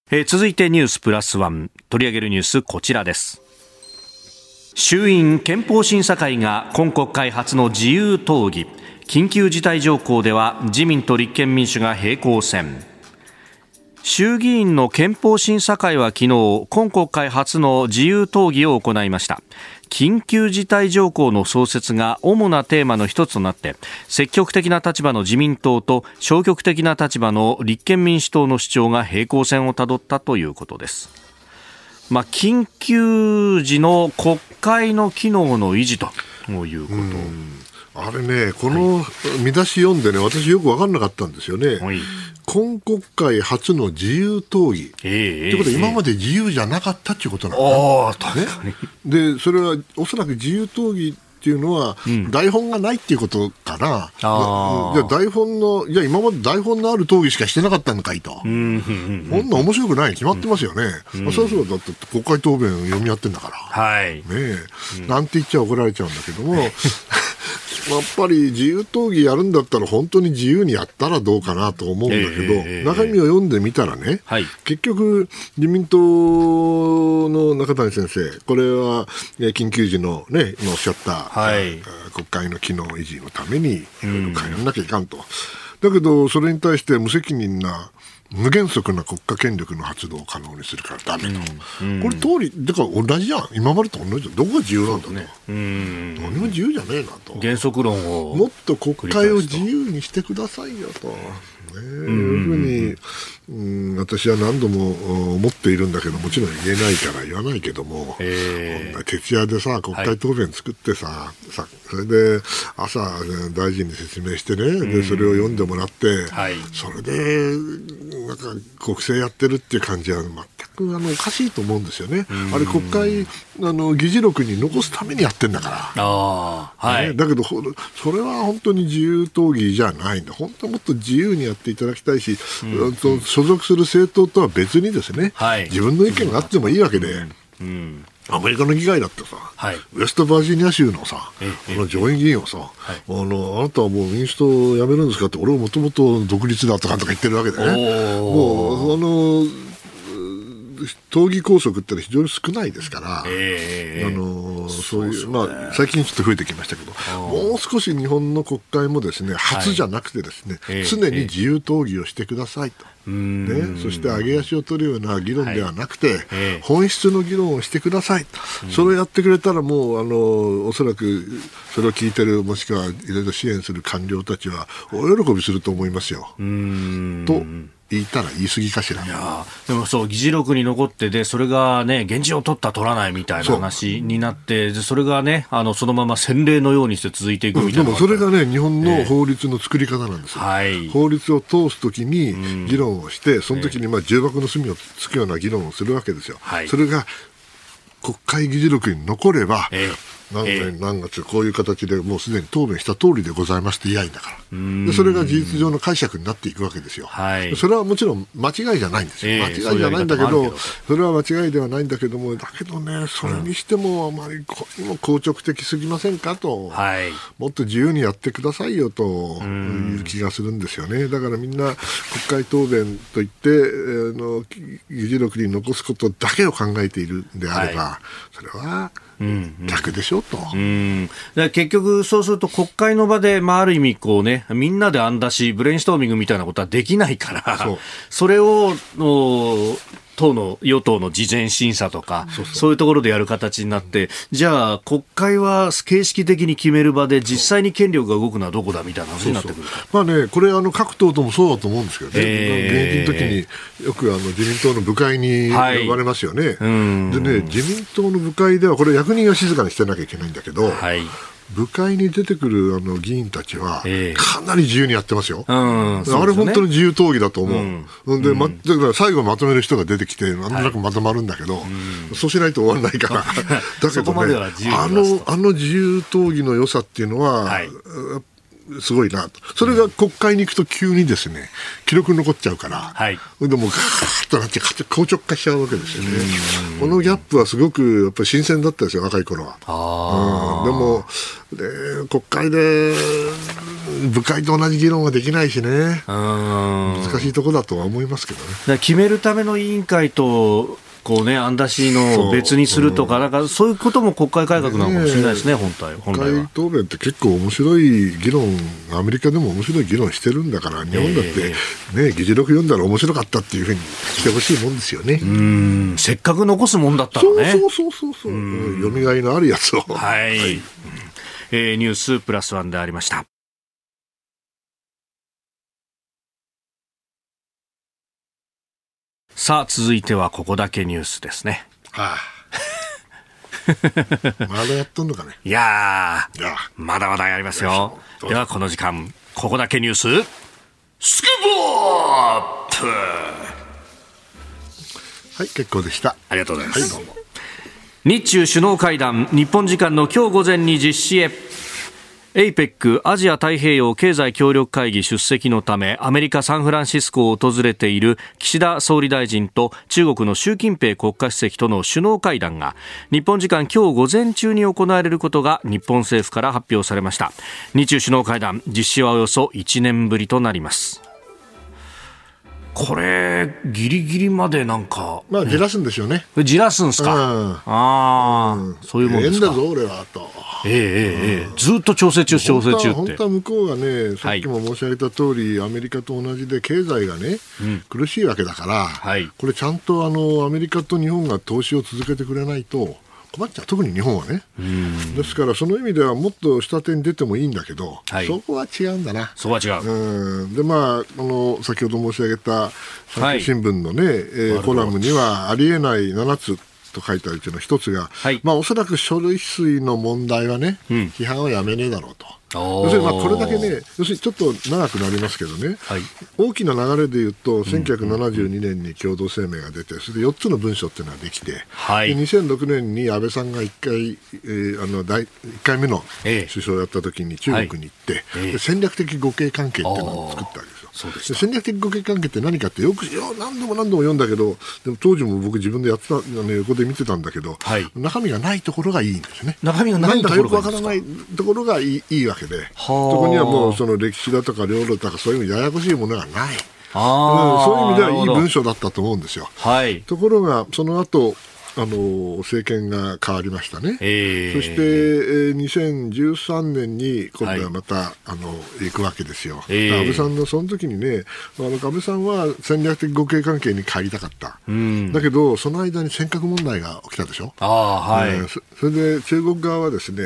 えー、続いてニュースプラスワン。取り上げるニュースこちらです。衆院憲法審査会が今国会初の自由討議。緊急事態条項では自民と立憲民主が平行線。衆議院の憲法審査会は昨日今国会初の自由討議を行いました。緊急事態条項の創設が主なテーマの一つとなって積極的な立場の自民党と消極的な立場の立憲民主党の主張が平行線をたどったということですまあ、緊急時の国会の機能の維持ということ。あれね、この見出し読んでね、私よく分かんなかったんですよね。はい、今国会初の自由討議。と、えー、いうことは、今まで自由じゃなかったっていうことなんだ、ね。で、それはおそらく自由討議っていうのは、台本がないっていうことかな、じゃ台本の、いや、今まで台本のある討議しかしてなかったのかいと、こんな面白くない。に決まってますよね、まあ、そろそろだって国会答弁読み合ってんだから、はい。ねなんて言っちゃ怒られちゃうんだけども。[laughs] [laughs] やっぱり自由討議やるんだったら本当に自由にやったらどうかなと思うんだけど、えー、中身を読んでみたらね、はい、結局、自民党の中谷先生、これは緊急時の、ね、今おっしゃった、はい、国会の機能維持のためにいろいろ変えなきゃいかんと。だけど、それに対して無責任な無原則な国家権力の発動を可能にするからだめと、うんうん、これ、通り、だから同じじゃん、今までと同じじゃん、どこが自由なんだと、ね、うん、何も自由じゃねえなと、原則論をもっと国会を自由にしてくださいよと。ね、いうふうに、うん、私は何度も思っているんだけど、もちろん言えないから言わないけども、えー、徹夜でさ、国会答弁作ってさ、はい、さそれで朝、大臣に説明してね、でそれを読んでもらって、はい、それでなんか国政やってるっていう感じは全くあのおかしいと思うんですよね。あれ国会あの議事録に残すためにやってんだから。あはい、ね、だけどそれは本当に自由討議じゃないんだ。本当はもっと自由にやっていただきたいし、うん、所属する政党とは別にですね、はい、自分の意見があってもいいわけで。うん。うん。アメリカの議会だってさ、はい、ウェストバージニア州のさ、この上院議員をさ、はい、あのあなたはもう民主党を辞めるんですかって、俺はもともと独立だとかとか言ってるわけでね、もうあの党議拘束ってのは非常に少ないですから、えー、あのそういう、まあ、最近ちょっと増えてきましたけど、もう少し日本の国会もですね初じゃなくてですね、はい、常に自由討議をしてくださいと。ね、そして上げ足を取るような議論ではなくて、はい、本質の議論をしてください、それをやってくれたらもうあのおそらくそれを聞いてるもしくはいろいろ支援する官僚たちはお喜びすると思いますよ。と言ったら言い過ぎかしら。いやでもそう、議事録に残ってで、それがね、現地を取った取らないみたいな話になって、それがね、あの、そのまま洗礼のようにして続いていくみたいな、でもそれがね、日本の法律の作り方なんですよ。はい、法律を通すときに議論をして、その時にまあ重箱の隅をつくような議論をするわけですよ。はい、それが国会議事録に残れば、えー何年何月、こういう形でもうすでに答弁した通りでございますって言いいんだから。で、それが事実上の解釈になっていくわけですよ、はい、それはもちろん間違いじゃないんですよ、間違いじゃないんだけど、それは間違いではないんだけども、だけどね、それにしてもあまりこも硬直的すぎませんかと、はい、もっと自由にやってくださいよという気がするんですよね、だからみんな国会答弁といって、あの議事録に残すことだけを考えているんであれば、はい、それは。逆でしょと、うん、結局、そうすると国会の場で、まあ、ある意味こう、ね、みんなで案出し、ブレインストーミングみたいなことはできないから、それを党の与党の事前審査とかそういうところでやる形になってじゃあ国会は形式的に決める場で実際に権力が動くのはどこだみたいな話になってくる。まあねこれあの各党ともそうだと思うんですけどね、えー、現役の時によくあの自民党の部会に呼ばれますよね、はい、でね自民党の部会ではこれ役人が静かにしてなきゃいけないんだけど、はい部会に出てくるあの議員たちは、かなり自由にやってますよ、えー、あれ、本当に自由討議だと思う、うん、でま、だから最後まとめる人が出てきて、なんとなくまとまるんだけど、はい、そうしないと終わらないから、[laughs] だけどね、あのあの自由討議の良さっていうのは、はいすごいなと。それが国会に行くと急にですね、記録に残っちゃうから、はいでもうガーッとなって硬直化しちゃうわけですよね。このギャップはすごくやっぱり新鮮だったですよ、若い頃は。あうんでもで、国会で部会と同じ議論はできないしね、あ。うん。難しいところだとは思いますけどね。決めるための委員会と、こうね、案出しの別にするとか、なんかそういうことも国会改革なのかもしれないですね、本体、本国会来は。答弁って結構面白い議論、アメリカでも面白い議論してるんだから、日本だって、ね、議事録読んだら面白かったっていうふうにしてほしいもんですよね。うん、せっかく残すもんだったそうらね。そうそうそうそう、うん読みがいのあるやつを。はい。えーニュースプラスワンでありました。さあ、続いてはここだけニュースですね。はあまだやっとんのかね。[laughs] いやー、いや、まだまだやりますよ。では、この時間、ここだけニュース、スクボープはい、結構でした。ありがとうございます。はい。日中首脳会談、日本時間の今日午前に実施へ。APEC アジア太平洋経済協力会議出席のためアメリカ・サンフランシスコを訪れている岸田総理大臣と中国の習近平国家主席との首脳会談が日本時間今日午前中に行われることが日本政府から発表されました。日中首脳会談実施はおよそ1年ぶりとなります。これギリギリまでなんかまあ、じらすんですよね。じらすんすか、うん。ああ、そういうもんですか？ええんだぞ、俺は、と。ええええええ。ずっと調整中、調整中って。本当は向こうがね、さっきも申し上げた通り、アメリカと同じで経済がね、苦しいわけだから、はい。これちゃんとあのアメリカと日本が投資を続けてくれないと困っちゃう、特に日本はね。ですから、その意味ではもっと下手に出てもいいんだけど、はいそこは違うんだな。そこは違う。うんでまあ、この先ほど申し上げた産経新聞のね、えーコラムにはありえない7つと書いてあるうちの一つが、はい。まあ、おそらく処理水の問題はね、ん。批判はやめねえだろうと。要するにまあこれだけね、要するにちょっと長くなりますけどね、はい。大きな流れで言うと、1972年に共同声明が出て、それで4つの文書っていうのができて、はい。で2006年に安倍さんが1回、えーあの第1回目のええ。首相をやった時に中国に行って、ええ。で戦略的互恵関係っていうのを作ったわけです戦略的互恵関係って何かってよくよ何度も何度も読んだけどでも当時も僕自分でやってたあの横で見てたんだけど、はい。中身がないところがいいんですね。中身がないところがいいんですか？くわからないところがいいいいわけであ。そこにはもうその歴史だとか領土とかそういうややこしいものがない、うん、ああ、そういう意味ではいい文章だったと思うんですよ。はい。ところがその後あの政権が変わりましたね、ええ。そして、えー2013年に今度はまた、あの行くわけですよ、ええ。安倍さんのその時にね、あの安倍さんは戦略的互恵関係に帰りたかった、ん。だけど、その間に尖閣問題が起きたでしょ、ああ、はい。えーそそれで中国側はですね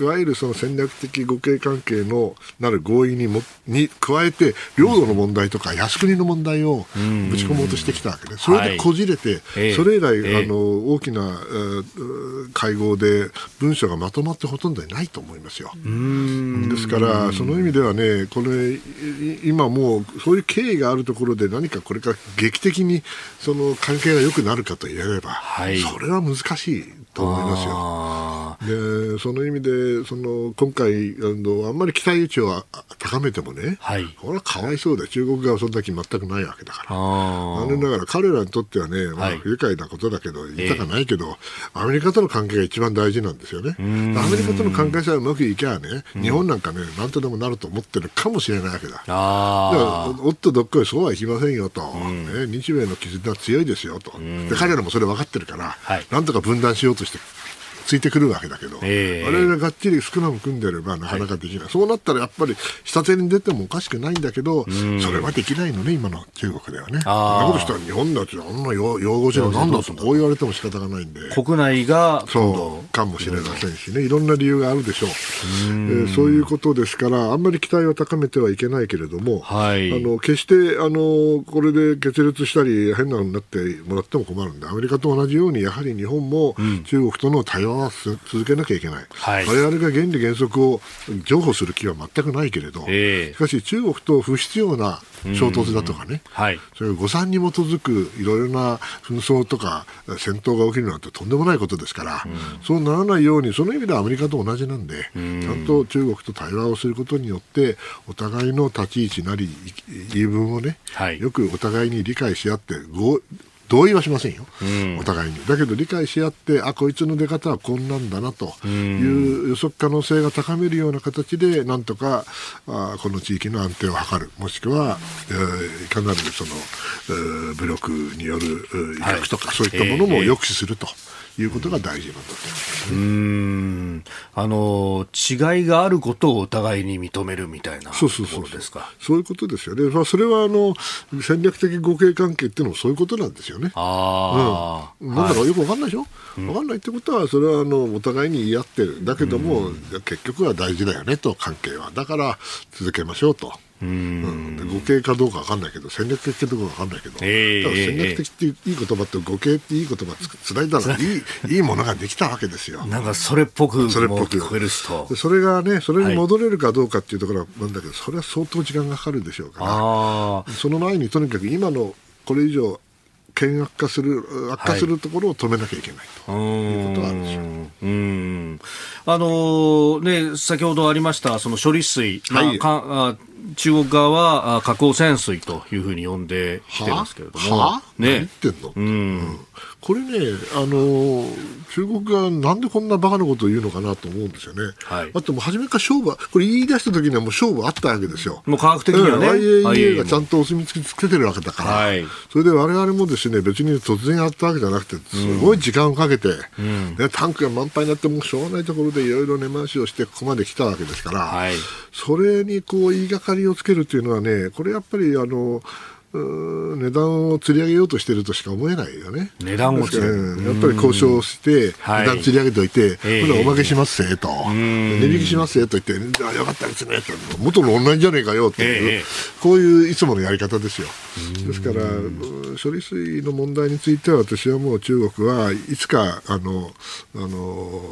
いわゆるその戦略的互恵関係のなる合意にもに加えて領土の問題とか靖国の問題をぶち込もうとしてきたわけで、それでこじれて、ええ。それ以来、ええ。あの大きな、えー会合で文書がまとまってほとんどないと思いますよ。ですから、その意味ではね、これ、い今もう、そういう経緯があるところで、何かこれから劇的にその関係が良くなるかと言えれば、はい。それは難しいと思いますよ。あでその意味でその今回あの、あんまり期待値をあ高めてもね、はい。これはかわいそうで、中国側はそんだけ全くないわけだから。あ残念ながら彼らにとってはね、まあはい。不愉快なことだけど、言いたかないけど、アメリカとの関係が一番大事なんですよね。アメリカとの関係さえうまくいけばね、日本なんかね、なんとでもなると思ってるかもしれないわけだ。おっとどっこいそうはいきませんよと、ね、日米の絆は強いですよと、で彼らもそれ分かってるから、はい。なんとか分断しようとしてる。ついてくるわけだけど、ええ。我々ががっちりスクラム組んでればなかなかできない、そうなったらやっぱり下手に出てもおかしくないんだけど、それはできないのね、今の中国ではね。そんなことしたら日本だってあんな用用語じゃなんだとこう言われても仕方がないんで。国内がそう。かもしれませんしね、いろんな理由があるでしょう、えーそういうことですから、あんまり期待を高めてはいけないけれども、はい。あの決してあのこれで決裂したり、変なのになってもらっても困るんで、アメリカと同じように、やはり日本も中国との対話は続けなきゃいけない、はい。我々が原理原則を譲歩する気は全くないけれど、ええ。しかし中国と不必要な衝突だとかね、はい。それ誤算に基づくいろいろな紛争とか戦闘が起きるなんてとんでもないことですから、そうならないように、その意味ではアメリカと同じなんで、ちゃんと中国と対話をすることによって、お互いの立ち位置なり言い分をね、はい。よくお互いに理解し合って、合同意はしませんよ、お互いに。だけど理解し合って、あ、こいつの出方はこんなんだなと。いう予測可能性が高めるような形で、なんとかあこの地域の安定を図る、もしくは、えーいかなるその、えー武力によるえー威嚇とか、そういったものもええ抑止するということが大事なんだと思います。うーん。あの、違いがあることをお互いに認めるみたいなとそうそうそうそうころですか？そういうことですよね。まあ、それはあの戦略的互恵関係っていうのもそういうことなんですよね。ああ、うん、なんだろう、よくわかんないでしょ、わかんないってことは、それはあのお互いに言い合ってる、だけども、結局は大事だよねと、関係は、だから続けましょうと、うん。で互恵かどうかわかんないけど、戦略的かどうかわかんないけど、ええただ戦略的っていい言葉と互恵っていい言葉つつないだらいい、[laughs] いいものができたわけですよ。なんかそれっぽくもそれっぽく。聞こえる人で。それがね、それに戻れるかどうかっていうところなんだけど、それは相当時間がかかるでしょうから。その前にとにかく今のこれ以上険悪化する悪化するところを止めなきゃいけないと、うい。うことがあるんですよ。うん。あのね、先ほどありました、その処理水、まあはい。かあ中国側はあ核汚染水というふうに呼んできてますけれども、はあ？何言ねってんの、うん。うんこれね、あのー中国がなんでこんなバカなことを言うのかなと思うんですよね。はい。あともう初めから勝負は、これ言い出した時にはもう勝負あったわけですよ。もう科学的にはね、うん。IAEA がちゃんと、とお墨付きつけてるわけだから、はい。それで我々もですね別に突然やったわけじゃなくて、すごい時間をかけて、ね、タンクが満杯になって、もうしょうがないところでいろいろ根回しをして、ここまで来たわけですから、はい。それにこう言いがかりをつけるというのはね、これやっぱりあの、値段を釣り上げようとしてるとしか思えないよね。値段を釣り上げやっぱり交渉して、はい。値段釣り上げておいて、ええ。ほらおまけしますせと、値引きしますせと言って、あよかったですねと、元の同じじゃねえかよっていう、ええ。こういういつものやり方ですよ。ですから、うん処理水の問題については、私はもう中国はいつか、あの、あの、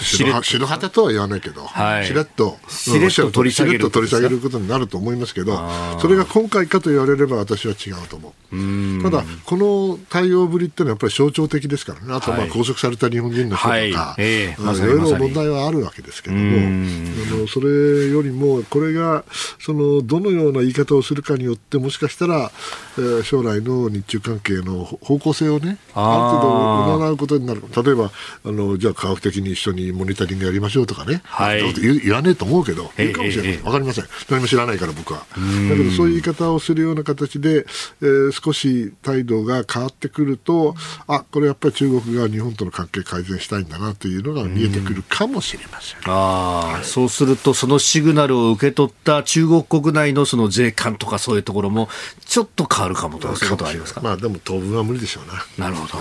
しれっと。白旗とは言わないけど、はい。しれっと、しれっと取り下げることになる。と思いますけど、それが今回かと言われれば私は違うと思う。ただ、この対応ぶりっていうのはやっぱり象徴的ですからね、あとまあはい。拘束された日本人の人とか、はい。ええ。うんまさにいろいろ問題はあるわけですけども、あのそれよりも、これがそのどのような言い方をするかによって、もしかしたら、えー将来の日中関係の方向性をね、ある程度占うことになる、例えば、あのじゃあ科学的に一緒にモニタリングやりましょうとかね、はい。言わねえと思うけど、ええ言うかもしれない、ええわかりません、何も知らないから、僕は。だけど、そういう言い方をするような形で、えー少し態度が変わってくると、あこれやっぱり中国が日本との関係改善したいんだなというのが見えてくるかもしれません。ああ、そうすると、そのシグナルを受け取った中国国内のその税関とかそういうところも、ちょっと変わるかもということはありますか？まあでも当分は無理でしょうな。なるほど。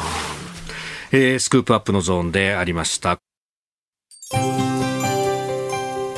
えースクープアップのゾーンでありました。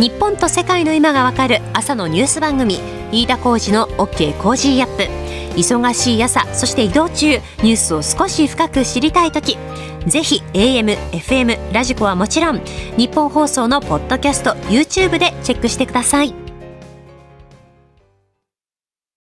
日本と世界の今がわかる朝のニュース番組飯田浩二の OK コージーアップ。忙しい朝そして移動中ニュースを少し深く知りたい時ぜひ AM、FM、ラジコはもちろんニッポン放送のポッドキャスト YouTube でチェックしてください。